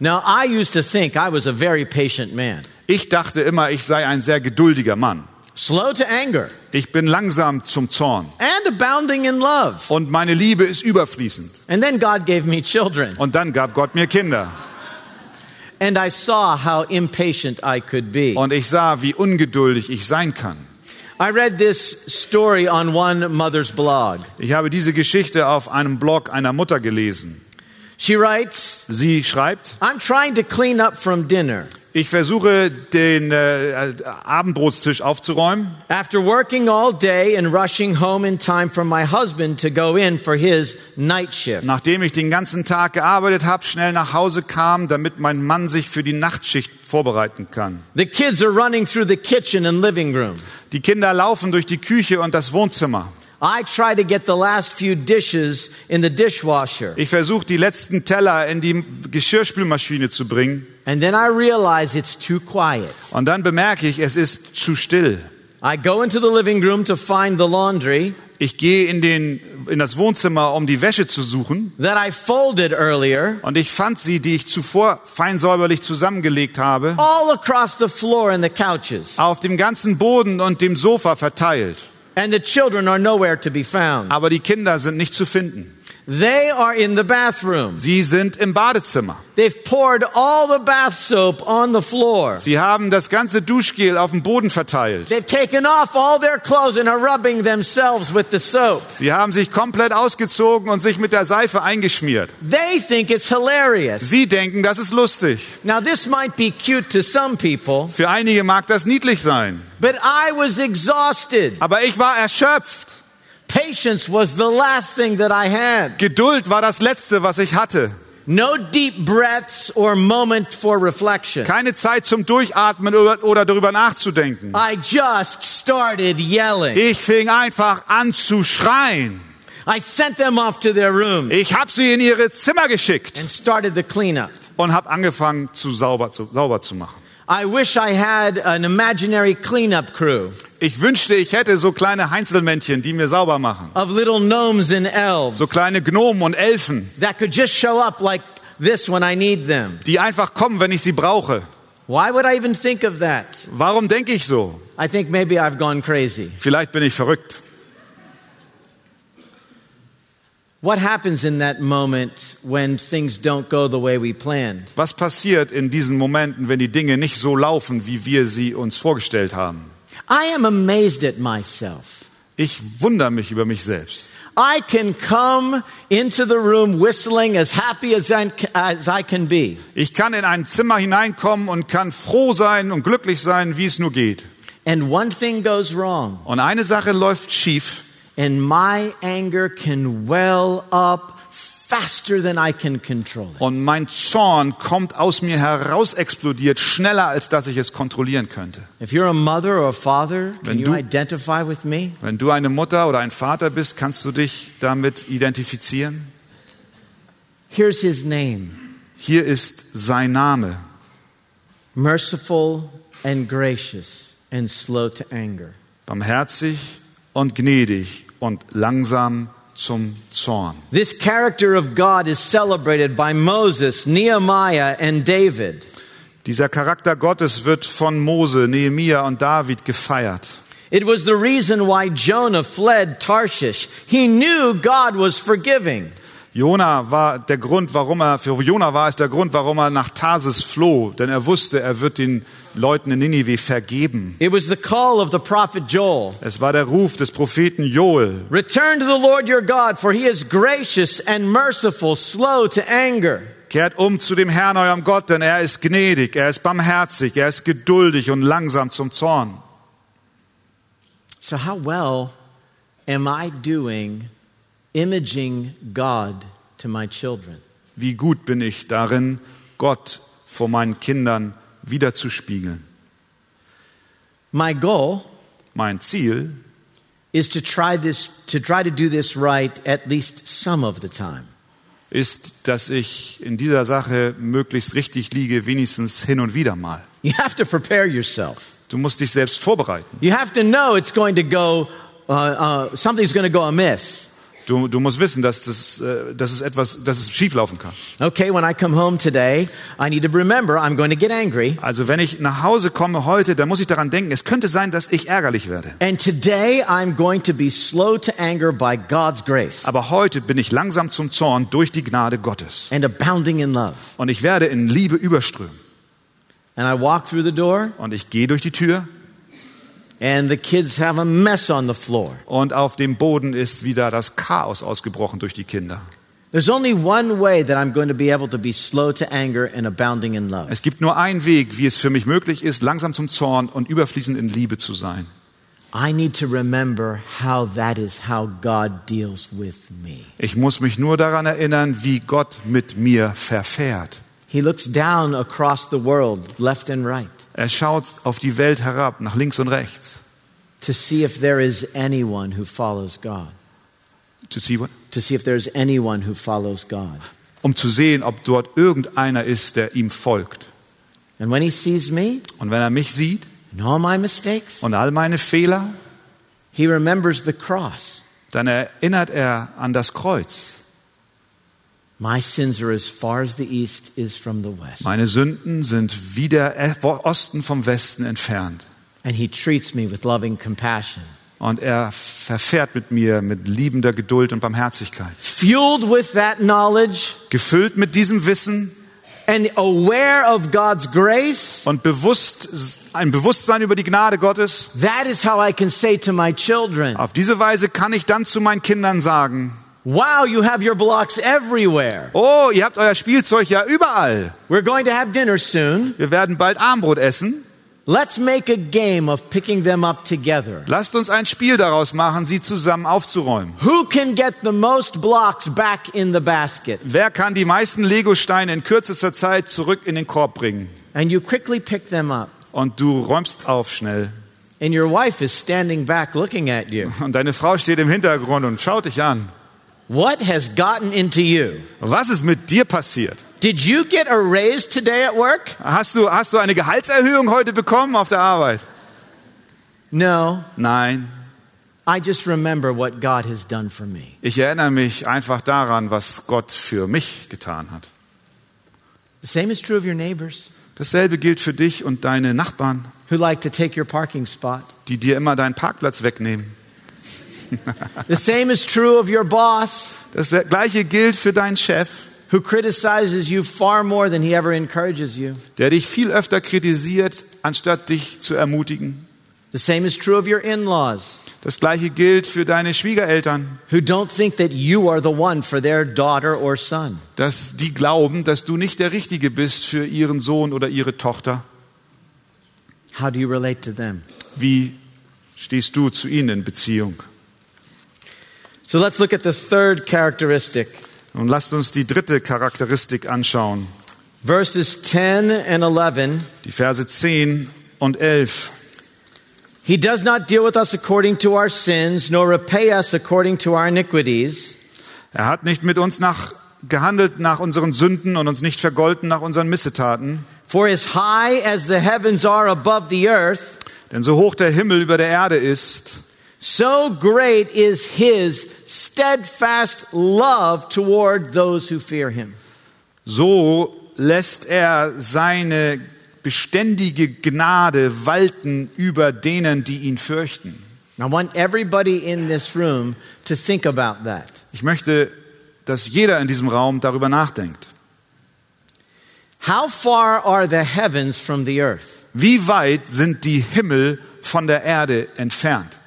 Now, I used to think I was a very patient man. Ich dachte immer, ich sei ein sehr geduldiger Mann. Slow to anger Ich bin langsam zum Zorn and abounding in love. und meine Liebe ist überfließend. And then God gave me children. Und dann gab Gott mir Kinder And I saw how impatient I could be. und ich sah, wie ungeduldig ich sein kann. I read this story on one mother's blog. Ich habe diese Geschichte auf einem Blog einer Mutter gelesen. She writes, Sie schreibt, I'm trying to clean up from dinner. Ich versuche den äh, Abendbrotstisch aufzuräumen. After working all day and rushing home in time for my husband to go in for his night shift. Nachdem ich den ganzen Tag gearbeitet habe, schnell nach Hause kam, damit mein Mann sich für die Nachtschicht vorbereiten kann. The kids are running through the kitchen and living room. Die Kinder laufen durch die Küche und das Wohnzimmer. I try to get the last few dishes in the dishwasher. Ich versuche die letzten Teller in die Geschirrspülmaschine zu bringen And then I realize it's too quiet. und dann bemerke ich, es ist zu still. I go into the living room to find the laundry Ich gehe in, den, in das Wohnzimmer, um die Wäsche zu suchen that I folded earlier und ich fand sie, die ich zuvor fein säuberlich zusammengelegt habe, all across the floor and the couches. auf dem ganzen Boden und dem Sofa verteilt. And the children are nowhere to be found. Aber die Kinder sind nicht zu finden. They are in the bathroom. Sie sind im Badezimmer. They've poured all the bath soap on the floor. Sie haben das ganze Duschgel auf dem Boden verteilt. They've taken off all their clothes and are rubbing themselves with the soap. Sie haben sich komplett ausgezogen und sich mit der Seife eingeschmiert. They think it's hilarious. Sie denken, das ist lustig. Now, this might be cute to some people, Für einige mag das niedlich sein. but I was exhausted. Aber ich war erschöpft. Patience was the last thing that I had. Geduld war das Letzte, was ich hatte. No deep breaths or moment for reflection. Keine Zeit zum Durchatmen oder, darüber nachzudenken. I just started yelling. Ich fing einfach an zu schreien. I sent them off to their room Ich habe sie in ihre Zimmer geschickt and started the cleanup. und habe angefangen, zu sauber, zu sauber zu machen. I wish I had an imaginary cleanup crew Ich wünschte, ich hätte so kleine Heinzelmännchen, die mir sauber machen. of little gnomes and elves So kleine Gnomen und Elfen, that could just show up like this when I need them. die einfach kommen, wenn ich sie brauche. Why would I even think of that? Warum denke ich so? I think maybe I've gone crazy. Vielleicht bin ich verrückt. What happens in that moment when things don't go the way we planned? Was passiert in diesen Momenten, wenn die Dinge nicht so laufen, wie wir sie uns vorgestellt haben? I am amazed at myself. Ich wundere mich über mich selbst. I can come into the room whistling as happy as I, as I can be. Ich kann in ein Zimmer hineinkommen und kann froh sein und glücklich sein, wie es nur geht. And one thing goes wrong, Und eine Sache läuft schief and my anger can well up faster than I can control it. und mein Zorn kommt aus mir heraus explodiert, schneller als dass ich es kontrollieren könnte. If you're a mother or a father, can Wenn you du- identify with me? Wenn du eine Mutter oder ein Vater bist, kannst du dich damit identifizieren? Here's his name Hier ist sein Name. merciful and gracious and slow to anger. Barmherzig und gnädig und langsam zum Zorn. This character of God is celebrated by Moses, Nehemiah, and David. Dieser Charakter Gottes wird von Mose, Nehemia und David gefeiert. It was the reason why Jonah fled Tarshish. He knew God was forgiving. Jona war der Grund, warum er, für Jona war es der Grund, warum er nach Tarsis floh, denn er wusste, er wird den Leuten in Ninive vergeben. It was the call of the prophet Joel. Es war der Ruf des Propheten Joel. Return to the Lord your God, for he is gracious and merciful, slow to anger. Kehrt um zu dem Herrn, eurem Gott, denn er ist gnädig, er ist barmherzig, er ist geduldig und langsam zum Zorn. So, how well am I doing imaging God to my children? Wie gut bin ich darin, Gott vor meinen Kindern wiederzuspiegeln. My goal Mein Ziel is to try this to try to do this right at least some of the time. ist, dass ich in dieser Sache möglichst richtig liege, wenigstens hin und wieder mal. You have to prepare yourself. Du musst dich selbst vorbereiten. You have to know it's going to go uh, uh, something's going to go amiss. Du, du musst wissen, dass, das, äh, dass, es etwas, dass es schieflaufen kann. Okay, when I come home today, I need to remember I'm going to get angry. Also wenn ich nach Hause komme heute, dann muss ich daran denken, es könnte sein, dass ich ärgerlich werde. And today I'm going to be slow to anger by God's grace Aber heute bin ich langsam zum Zorn durch die Gnade Gottes. and abounding in love. Und ich werde in Liebe überströmen. And I walk through the door, Und ich gehe durch die Tür and the kids have a mess on the floor. und auf dem Boden ist wieder das Chaos ausgebrochen durch die Kinder. There's only one way that I'm going to be able to be slow to anger and abounding in love. Es gibt nur einen Weg, wie es für mich möglich ist, langsam zum Zorn und überfließend in Liebe zu sein. I need to remember how that is how God deals with me. Ich muss mich nur daran erinnern, wie Gott mit mir verfährt. He looks down across the world, left and right, Er schaut auf die Welt herab, nach links und rechts. to see if there is anyone who follows God. To see what? To see if there's anyone who follows God. Um zu sehen, ob dort irgendeiner ist, der ihm folgt. And when he sees me Und wenn er mich sieht and all my mistakes, und all meine Fehler, he remembers the cross. dann erinnert er an das Kreuz. Meine Sünden sind wie der Osten vom Westen entfernt. And he treats me with loving compassion. Und er verfährt mit mir mit liebender Geduld und Barmherzigkeit. Fueled with that knowledge Gefüllt mit diesem Wissen and aware of God's grace, und bewusst, ein Bewusstsein über die Gnade Gottes, that is how I can say to my children, auf diese Weise kann ich dann zu meinen Kindern sagen, Wow, you have your blocks everywhere. oh, ihr habt euer Spielzeug ja überall. We're going to have dinner soon. Wir werden bald Armbrot essen. Let's make a game of picking them up together. Lasst uns ein Spiel daraus machen, sie zusammen aufzuräumen. Who can get the most blocks back in the basket? Wer kann die meisten Legosteine in kürzester Zeit zurück in den Korb bringen? And you quickly pick them up. Und du räumst auf schnell. And your wife is standing back looking at you. Und deine Frau steht im Hintergrund und schaut dich an. What has gotten into you? Was ist mit dir passiert? Did you get a raise today at work? Hast du, hast du eine Gehaltserhöhung heute bekommen auf der Arbeit? No. Nein. I just remember what God has done for me. Ich erinnere mich einfach daran, was Gott für mich getan hat. The same is true of your neighbors. Dasselbe gilt für dich und deine Nachbarn, who like to take your parking spot. die dir immer deinen Parkplatz wegnehmen. The same is true of your boss, Das gleiche gilt für deinen Chef, who criticizes you far more than he ever encourages you. der dich viel öfter kritisiert, anstatt dich zu ermutigen. The same is true of your in laws, Das gleiche gilt für deine Schwiegereltern, who don't think that you are the one for their daughter or son. dass die glauben, dass du nicht der Richtige bist für ihren Sohn oder ihre Tochter. How do you relate to them? Wie stehst du zu ihnen in Beziehung? So let's look at the third characteristic. Und lasst uns die dritte Charakteristik anschauen. Verses 10 and 11. Die Verse 10 und 11. He does not deal with us according to our sins, nor repay us according to our iniquities. Er hat nicht mit uns nach, gehandelt nach unseren Sünden und uns nicht vergolten nach unseren Missetaten. For as high as the heavens are above the earth, Denn so hoch der Himmel über der Erde ist, so great is his steadfast love toward those who fear him. so lässt er seine beständige Gnade walten über denen, die ihn fürchten. I want everybody in this room to think about that. Ich möchte, dass jeder in diesem Raum darüber nachdenkt. How far are the heavens from the earth? Wie weit sind die Himmel von der Erde entfernt?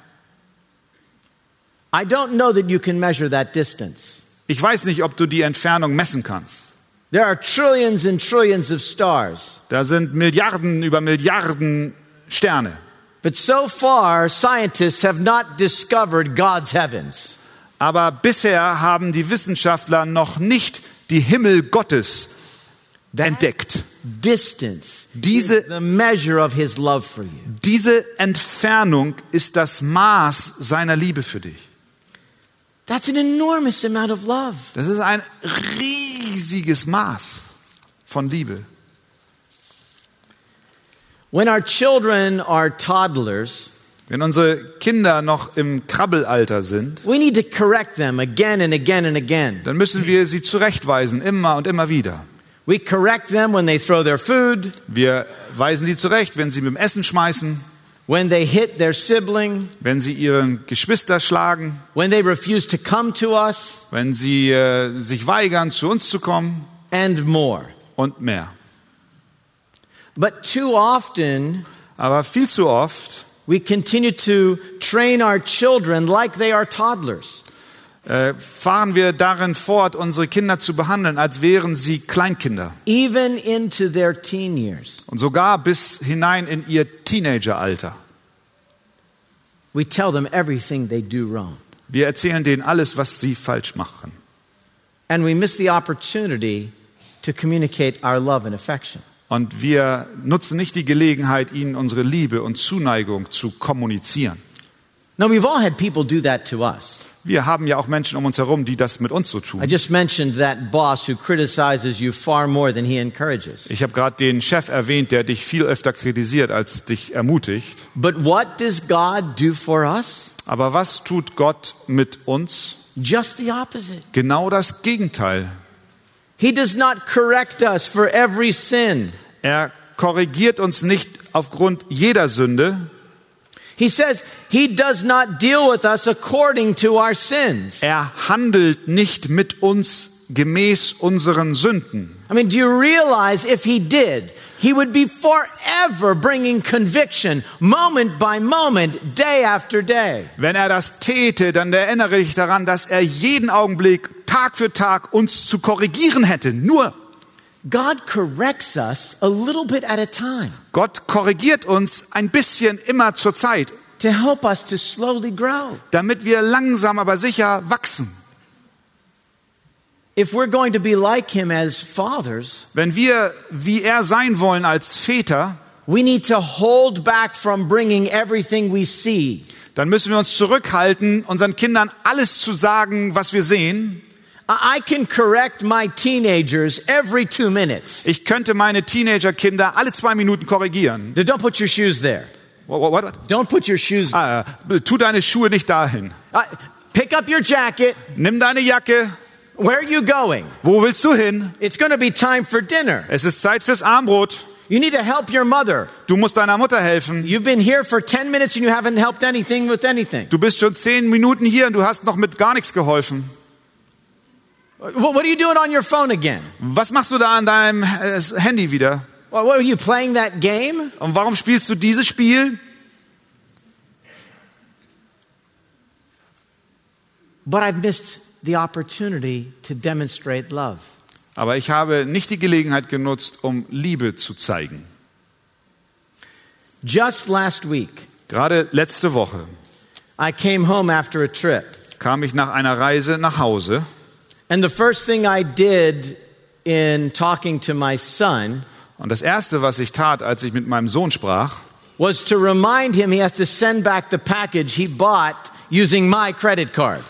I don't know that you can measure that distance. Ich weiß nicht, ob du die Entfernung messen kannst. There are trillions and trillions of stars. Da sind Milliarden über Milliarden Sterne. But so far, scientists have not discovered God's heavens. Aber bisher haben die Wissenschaftler noch nicht die Himmel Gottes entdeckt. Distance Diese- the measure of his love for you. Diese Entfernung ist das Maß seiner Liebe für dich. That's an enormous amount of love. Das ist ein riesiges Maß von Liebe. When our children are toddlers, Wenn unsere Kinder noch im Krabbelalter sind, we need to correct them again and again and again. dann müssen wir sie zurechtweisen, immer und immer wieder. We correct them when they throw their food, Wir weisen sie zurecht, wenn sie mit dem Essen schmeißen, when they hit their sibling, wenn sie ihren Geschwister schlagen, when they refuse to come to us, wenn sie äh, sich weigern, zu uns zu kommen and more. und mehr. But too often, Aber viel zu oft we continue to train our children like they are toddlers. Äh, fahren wir darin fort, unsere Kinder zu behandeln, als wären sie Kleinkinder. even into their teen years. Und sogar bis hinein in ihr Teenageralter. We tell them everything they do wrong. Wir erzählen denen alles, was sie falsch machen. And we miss the opportunity to communicate our love and affection. Und wir nutzen nicht die Gelegenheit, ihnen unsere Liebe und Zuneigung zu kommunizieren. Now, we've all had people do that to us. Wir haben ja auch Menschen um uns herum, die das mit uns so I tun. just mentioned that boss who criticizes you far more than he encourages. Ich habe gerade den Chef erwähnt, der dich viel öfter kritisiert, als dich ermutigt. But what does God do for us? Aber was tut Gott mit uns? Just the opposite. Genau das Gegenteil. He does not correct us for every sin. Er korrigiert uns nicht aufgrund jeder Sünde. He says he does not deal with us according to our sins. Er handelt nicht mit uns gemäß unseren Sünden. I mean, do you realize if he did, he would be forever bringing conviction moment by moment, day after day. Wenn er das täte, dann erinnere dich daran, dass er jeden Augenblick, Tag für Tag uns zu korrigieren hätte. Nur God corrects us a little bit at a time Gott korrigiert uns ein bisschen immer zur Zeit, to help us to slowly grow. damit wir langsam aber sicher wachsen. If we're going to be like him as fathers, Wenn wir wie er sein wollen als Väter, we need to hold back from bringing everything we see. dann müssen wir uns zurückhalten, unseren Kindern alles zu sagen, was wir sehen. I I can correct my teenagers every two minutes. Ich könnte meine Teenagerkinder alle zwei Minuten korrigieren. Don't put your shoes there. What, what, what? Don't put your shoes. Ah, äh, tu deine Schuhe nicht dahin. Uh, pick up your jacket. Nimm deine Jacke. Where are you going? Wo willst du hin? It's going to be time for dinner. Es ist Zeit fürs Armbrot. You need to help your mother. Du musst deiner Mutter helfen. You've been here for 10 minutes and you haven't helped anything with anything. Du bist schon zehn Minuten hier und du hast noch mit gar nichts geholfen. What are you doing on your phone again? Was machst du da an deinem äh, Handy wieder? What are you playing that game? Und warum spielst du dieses Spiel? But I've missed the opportunity to demonstrate love. Aber ich habe nicht die Gelegenheit genutzt, um Liebe zu zeigen. Just last week, Gerade letzte Woche I came home after a trip. kam ich nach einer Reise nach Hause And the first thing I did in talking to my son und das erste, was ich tat, als ich mit meinem Sohn sprach, was to remind him he has to send back the package he bought using my credit card.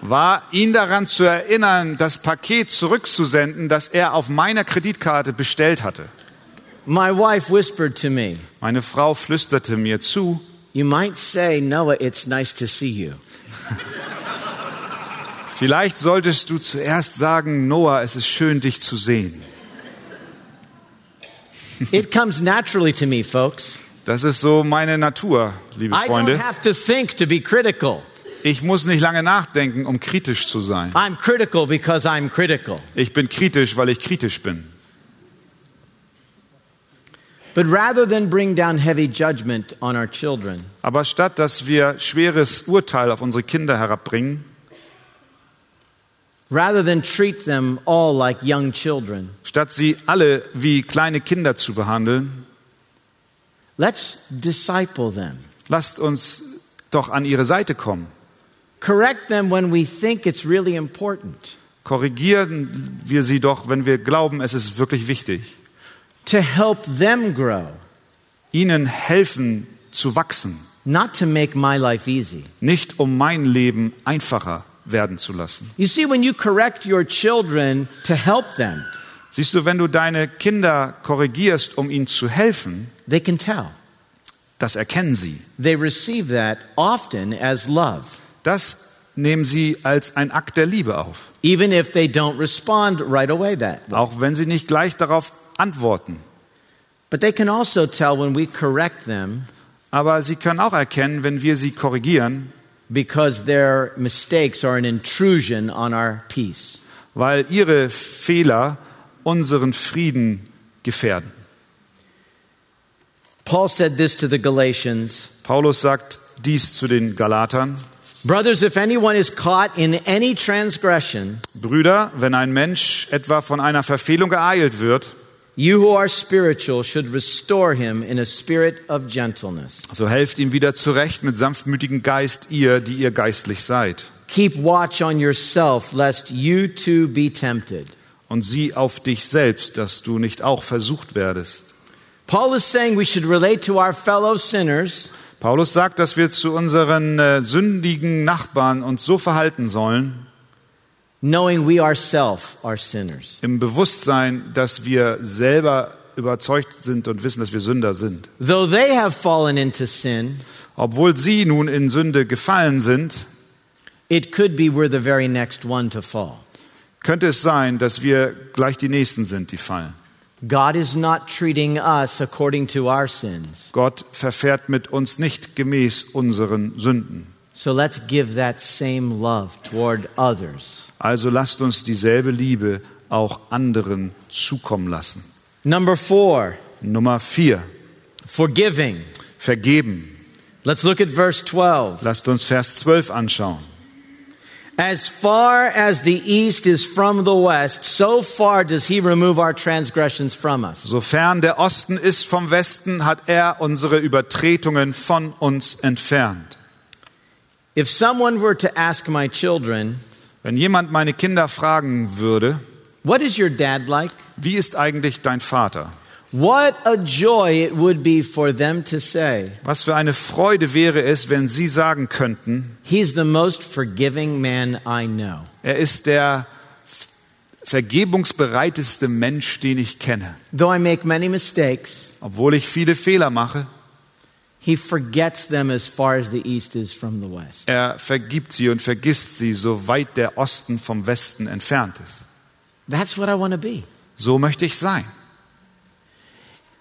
war ihn daran zu erinnern, das Paket zurückzusenden, das er auf meiner Kreditkarte bestellt hatte. My wife whispered to me, Meine Frau flüsterte mir zu, You might say, Noah, it's nice to see you. vielleicht solltest du zuerst sagen, Noah, es ist schön, dich zu sehen. It comes naturally to me, folks. Das ist so meine Natur, liebe I don't Freunde. have to think to be critical. Ich muss nicht lange nachdenken, um kritisch zu sein. I'm critical because I'm critical. Ich bin kritisch, weil ich kritisch bin. But rather than bring down heavy judgment on our children, Aber statt dass wir schweres Urteil auf unsere Kinder herabbringen, rather than treat them all like young children, statt sie alle wie kleine Kinder zu behandeln, let's disciple them. lasst uns doch an ihre Seite kommen. Correct them when we think it's really important. Korrigieren wir sie doch, wenn wir glauben, es ist wirklich wichtig. To help them grow, Ihnen helfen zu wachsen, not to make my life easy. nicht um mein Leben einfacher werden zu lassen. You see, when you correct your children to help them, Siehst du, wenn du deine Kinder korrigierst, um ihnen zu helfen, they can tell. das erkennen sie. They receive that often as love, Das nehmen sie als ein Akt der Liebe auf, even if they don't respond right away that way. auch wenn sie nicht gleich darauf antworten. But they can also tell when we correct them Aber sie können auch erkennen, wenn wir sie korrigieren, because their mistakes are an intrusion on our peace. weil ihre Fehler unseren Frieden gefährden. Paul said this to the Galatians Paulus sagt dies zu den Galatern. Brothers, if anyone is caught in any transgression, Brüder, wenn ein Mensch etwa von einer Verfehlung geeilt wird, you who are spiritual should restore him in a spirit of gentleness. so helft ihm wieder zurecht mit sanftmütigem Geist, ihr, die ihr geistlich seid. Keep watch on yourself, lest you too be tempted. Und sieh auf dich selbst, dass du nicht auch versucht werdest. Paul is saying we should relate to our fellow sinners Paulus sagt, dass wir zu unseren äh, sündigen Nachbarn uns so verhalten sollen, knowing we ourselves are sinners. im Bewusstsein, dass wir selber überzeugt sind und wissen, dass wir Sünder sind. Though they have fallen into sin, Obwohl sie nun in Sünde gefallen sind, it could be we're the very next one to fall. könnte es sein, dass wir gleich die Nächsten sind, die fallen. God is not treating us according to our sins. Gott verfährt mit uns nicht gemäß unseren Sünden. So let's give that same love toward others. Also lasst uns dieselbe Liebe auch anderen zukommen lassen. Number four, Nummer vier, forgiving. vergeben. Let's look at verse 12. Lasst uns Vers 12 anschauen. As far as the east is from the west, so far does he remove our transgressions from us. Sofern der Osten ist vom Westen, hat er unsere Übertretungen von uns entfernt. If someone were to ask my children, Wenn jemand meine Kinder fragen würde, What is your dad like? wie ist eigentlich dein Vater? What a joy it would be for them to say, Was für eine Freude wäre es, wenn sie sagen könnten, He's the most forgiving man I know. er ist der vergebungsbereiteste Mensch, den ich kenne. Though I make many mistakes, Obwohl ich viele Fehler mache, he forgets them as far as the east is from the west. er vergibt sie und vergisst sie, so weit der Osten vom Westen entfernt ist. That's what I want to be. So möchte ich sein.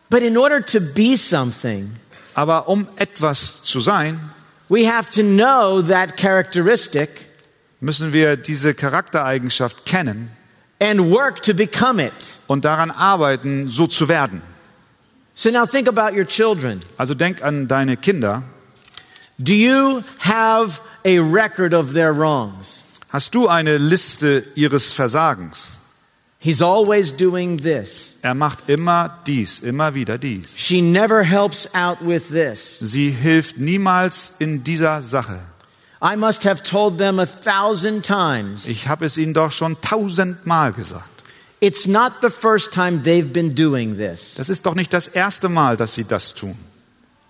But in order to be something, Aber um etwas zu sein, we have to know that characteristic müssen wir diese Charaktereigenschaft kennen and work to become it. und daran arbeiten, so zu werden. So now think about your children. Also denk an deine Kinder. Do you have a record of their wrongs? Hast du eine Liste ihres Versagens? He's always doing this. Er macht immer dies, immer wieder dies. She never helps out with this. Sie hilft niemals in dieser Sache. I must have told them a thousand times. Ich habe es ihnen doch schon tausendmal gesagt. It's not the first time they've been doing this. Das ist doch nicht das erste Mal, dass sie das tun.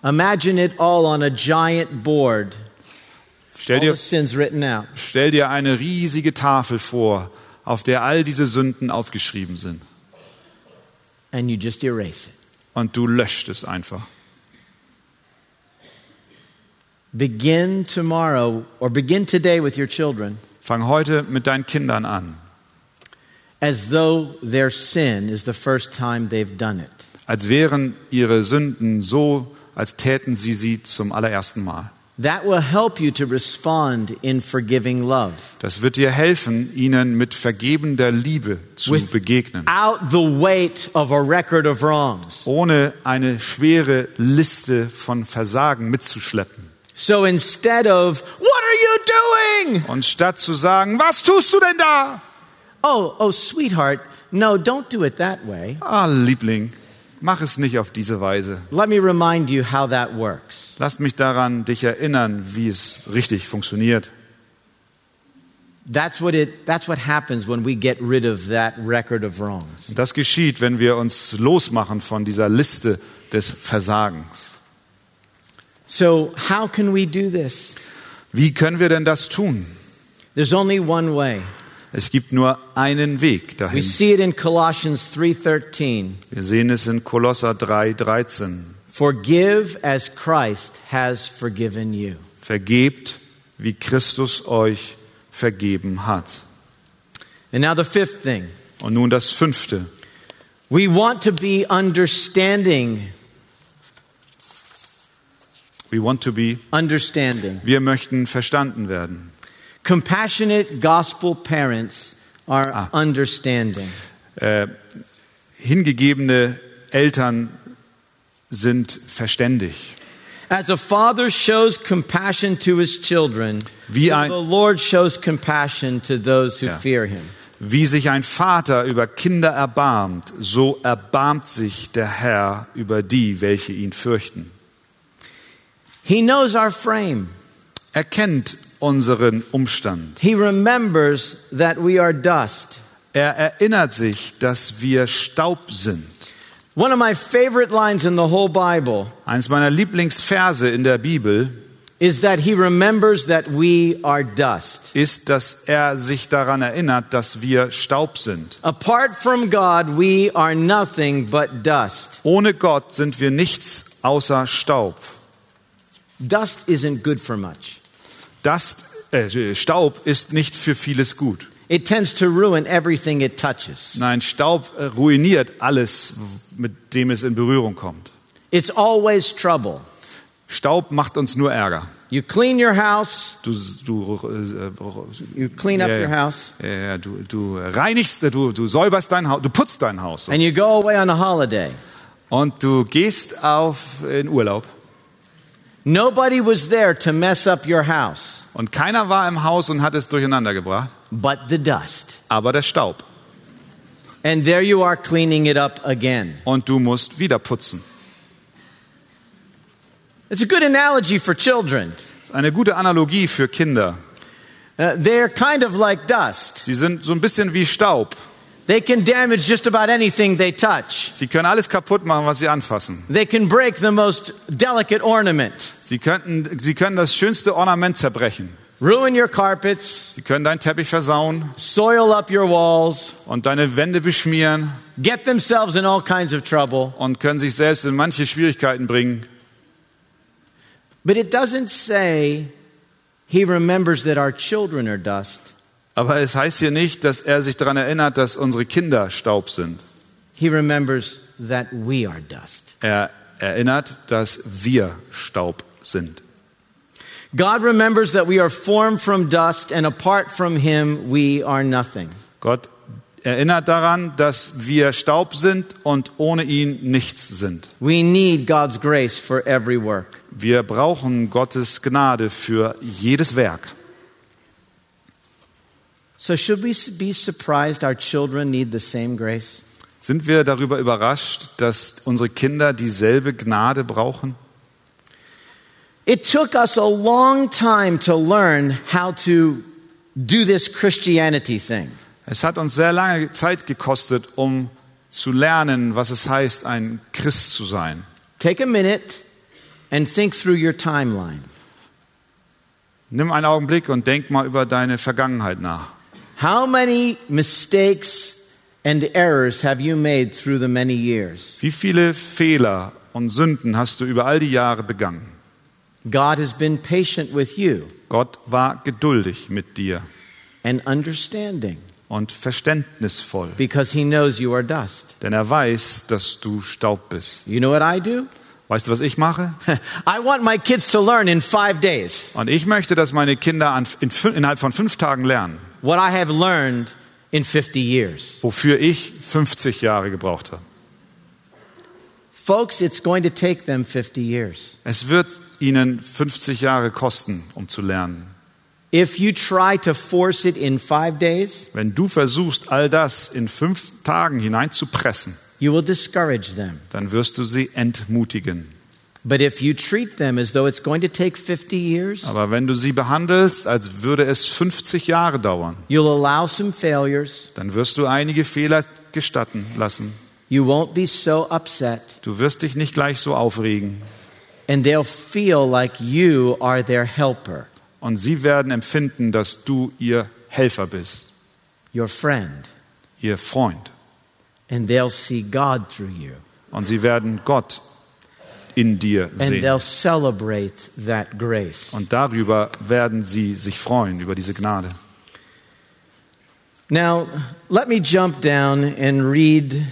Imagine it all on a giant board. Stell All dir, the sins written out. stell dir eine riesige Tafel vor, auf der all diese Sünden aufgeschrieben sind. And you just erase it. Und du löscht es einfach. Begin tomorrow or begin today with your children Fang heute mit deinen Kindern an, as though their sin is the first time they've done it. als wären ihre Sünden so, als täten sie sie zum allerersten Mal. That will help you to respond in forgiving love. Das wird dir helfen, ihnen mit vergebender Liebe zu With- begegnen, Out the weight of a record of wrongs. ohne eine schwere Liste von Versagen mitzuschleppen. So instead of, What are you doing? Und statt zu sagen, was tust du denn da? Oh, oh, sweetheart, no, don't do it that way. Ah, Liebling, mach es nicht auf diese Weise. Let me remind you how that works. Lass mich daran dich erinnern, wie es richtig funktioniert. That's what, it, that's what happens when we get rid of that record of wrongs. Und das geschieht, wenn wir uns losmachen von dieser Liste des Versagens. So, how can we do this? Wie können wir denn das tun? There's only one way. Es gibt nur einen Weg We dahin. see it in Colossians 3:13. Wir sehen es in Kolosser 3:13. Forgive as Christ has forgiven you. Vergebt, wie Christus euch vergeben hat. And now the fifth thing. Und nun das fünfte. We want to be understanding, We want to be. understanding. Wir möchten verstanden werden. Compassionate gospel parents are Ah. understanding. Äh, hingegebene Eltern sind verständig. As a father shows compassion to his children, Wie so ein- the Lord shows compassion to those who Ja. fear him. Wie sich ein Vater über Kinder erbarmt, so erbarmt sich der Herr über die, welche ihn fürchten. He knows our frame. Er kennt unseren Umstand. He remembers that we are dust. Er erinnert sich, dass wir Staub sind. One of my favorite lines in the whole Bible Eines meiner Lieblingsverse in der Bibel is that he remembers that we are dust. ist, dass er sich daran erinnert, dass wir Staub sind. Apart from God, we are nothing but dust. Ohne Gott sind wir nichts außer Staub. Dust isn't good for much. Das, äh, Staub ist nicht für vieles gut. It tends to ruin everything it touches. Nein, Staub äh, ruiniert alles, mit dem es in Berührung kommt. It's always trouble. Staub macht uns nur Ärger. You clean your house, Du, du, äh, you clean up Ja, your house, ja, du, du reinigst, äh, du, du säuberst dein Haus, du putzt dein Haus and you go away on a holiday. und du gehst auf in Urlaub Nobody was there to mess up your house und keiner war im Haus und hat es durcheinander gebracht, but the dust. aber der Staub And there you are cleaning it up again. und du musst wieder putzen. It's a good analogy for children. Eine gute Analogie für Kinder. Uh, they're kind of like dust. Sie sind so ein bisschen wie Staub. They can damage just about anything they touch. Sie können alles kaputt machen, was sie anfassen. They can break the most delicate ornament, Sie, könnten, sie können das schönste Ornament zerbrechen. ruin your carpets, Sie können deinen Teppich versauen soil up your walls, und deine Wände beschmieren get themselves in all kinds of trouble. und können sich selbst in manche Schwierigkeiten bringen. But it doesn't say he remembers that our children are dust. Aber es heißt hier nicht, dass er sich daran erinnert, dass unsere Kinder Staub sind. He remembers that we are dust. Er erinnert, dass wir Staub sind. God remembers that we are formed from dust, and apart from Him, we are nothing. Gott erinnert daran, dass wir Staub sind und ohne ihn nichts sind. We need God's grace for every work. Wir brauchen Gottes Gnade für jedes Werk. So, should we be surprised our children need the same grace? Sind wir darüber überrascht, dass unsere Kinder dieselbe Gnade brauchen? It took us a long time to learn how to do this Christianity thing. Es hat uns sehr lange Zeit gekostet, um zu lernen, was es heißt, ein Christ zu sein. Take a minute and think through your timeline. Nimm einen Augenblick und denk mal über deine Vergangenheit nach. How many mistakes and errors have you made through the many years? Wie viele Fehler und Sünden hast du über all die Jahre begangen? God has been patient with you Gott war geduldig mit dir and understanding und verständnisvoll, because He knows you are dust. denn er weiß, dass du Staub bist. You know what I do? Weißt du, was ich mache? I want my kids to learn in five days Und ich möchte, dass meine Kinder innerhalb von fünf Tagen lernen, what I have learned in 50 years. wofür ich 50 Jahre gebraucht habe. Folks, it's going to take them 50 years. Es wird ihnen 50 Jahre kosten, um zu lernen. If you try to force it in five days, Wenn du versuchst, all das in fünf Tagen hineinzupressen, you will discourage them. dann wirst du sie entmutigen. But if you treat them as though it's going to take 50 years, Aber wenn du sie behandelst, als würde es 50 Jahre dauern, you'll allow some failures. dann wirst du einige Fehler gestatten lassen. You won't be so upset. Du wirst dich nicht gleich so aufregen. And they'll feel like you are their helper, Und sie werden empfinden, dass du ihr Helfer bist, your friend. ihr Freund. And they'll see God through you. Und sie werden Gott in dir And sehen. they'll celebrate that grace. Und darüber werden sie sich freuen, über diese Gnade. Now, let me jump down and read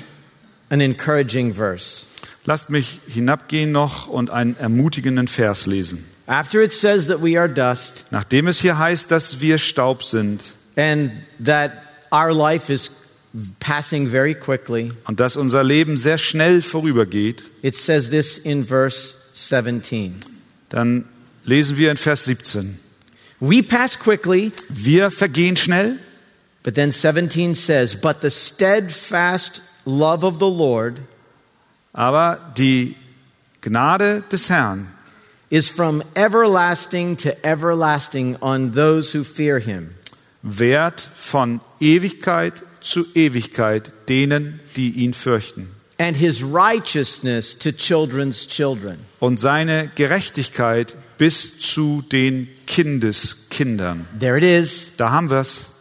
an encouraging verse. Lasst mich hinabgehen noch und einen ermutigenden Vers lesen. After it says that we are dust Nachdem es hier heißt, dass wir Staub sind and that our life is passing very quickly, und dass unser Leben sehr schnell vorübergeht, it says this in verse 17. dann lesen wir in Vers 17. We pass quickly, Wir vergehen schnell, but then 17 says, But the steadfast love of the Lord aber die Gnade des Herrn is from everlasting to everlasting on those who fear him, währt von Ewigkeit zu Ewigkeit denen, die ihn fürchten. and his righteousness to children's children. Und seine Gerechtigkeit bis zu den Kindeskindern. There it is. Da haben wir's.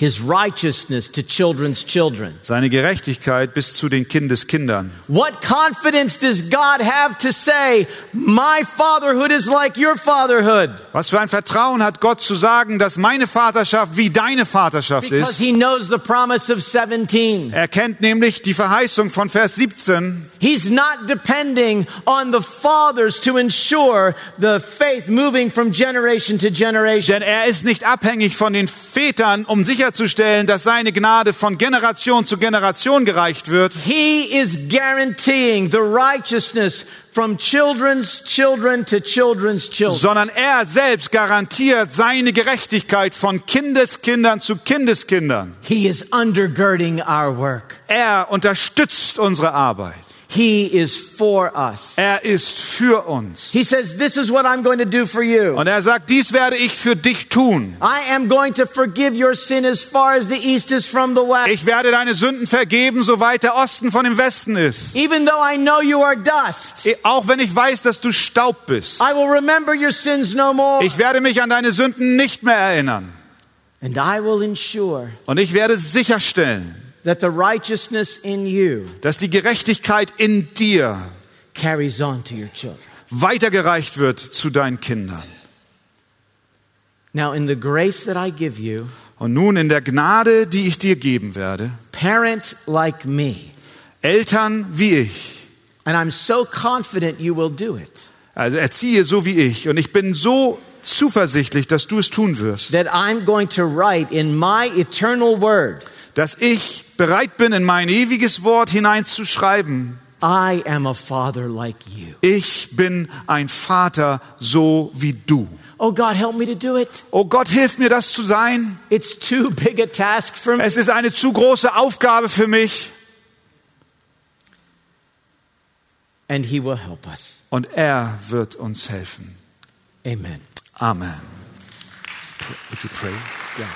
His righteousness to children's children. Seine Gerechtigkeit bis zu den Kindeskindern. What confidence does God have to say, My fatherhood is like your fatherhood? Was für ein Vertrauen hat Gott zu sagen, dass meine Vaterschaft wie deine Vaterschaft Because ist? he knows the promise of 17. Er kennt nämlich die Verheißung von Vers 17. He's not depending on the fathers to ensure the faith moving from generation to generation. Denn er ist nicht abhängig von den Vätern, um sicherzustellen, dass seine Gnade von Generation zu Generation gereicht wird. He is guaranteeing the righteousness from children's children to children's children. sondern er selbst garantiert seine Gerechtigkeit von Kindeskindern zu Kindeskindern. He is undergirding our work. Er unterstützt unsere Arbeit. He is for us. Er ist für uns. He says, This is what I'm going to do for you. Und er sagt, dies werde ich für dich tun. I am going to forgive your sin as far as the east is from the west. Ich werde deine Sünden vergeben, soweit der Osten von dem Westen ist. Even though I know you are dust, Auch wenn ich weiß, dass du Staub bist. I will remember your sins no more. Ich werde mich an deine Sünden nicht mehr erinnern. And I will ensure Und ich werde sicherstellen, that the righteousness in you dass die Gerechtigkeit in dir carries on to your children. weitergereicht wird zu deinen Kindern. Now, in the grace that I give you, Und nun in der Gnade, die ich dir geben werde, parent like me. Eltern wie ich. And I'm so confident you will do it. Also erziehe so wie ich. Und ich bin so zuversichtlich, dass du es tun wirst. That I'm going to write in my eternal word. Dass ich bereit bin, in mein ewiges Wort hineinzuschreiben. I am a father like you. Ich bin ein Vater so wie du. Oh God, help me to do it. Oh Gott, hilf mir das zu sein. It's too big a task for me. Es ist eine zu große Aufgabe für mich. And he will help us. Und er wird uns helfen. Amen. Amen. Would you pray? Ja.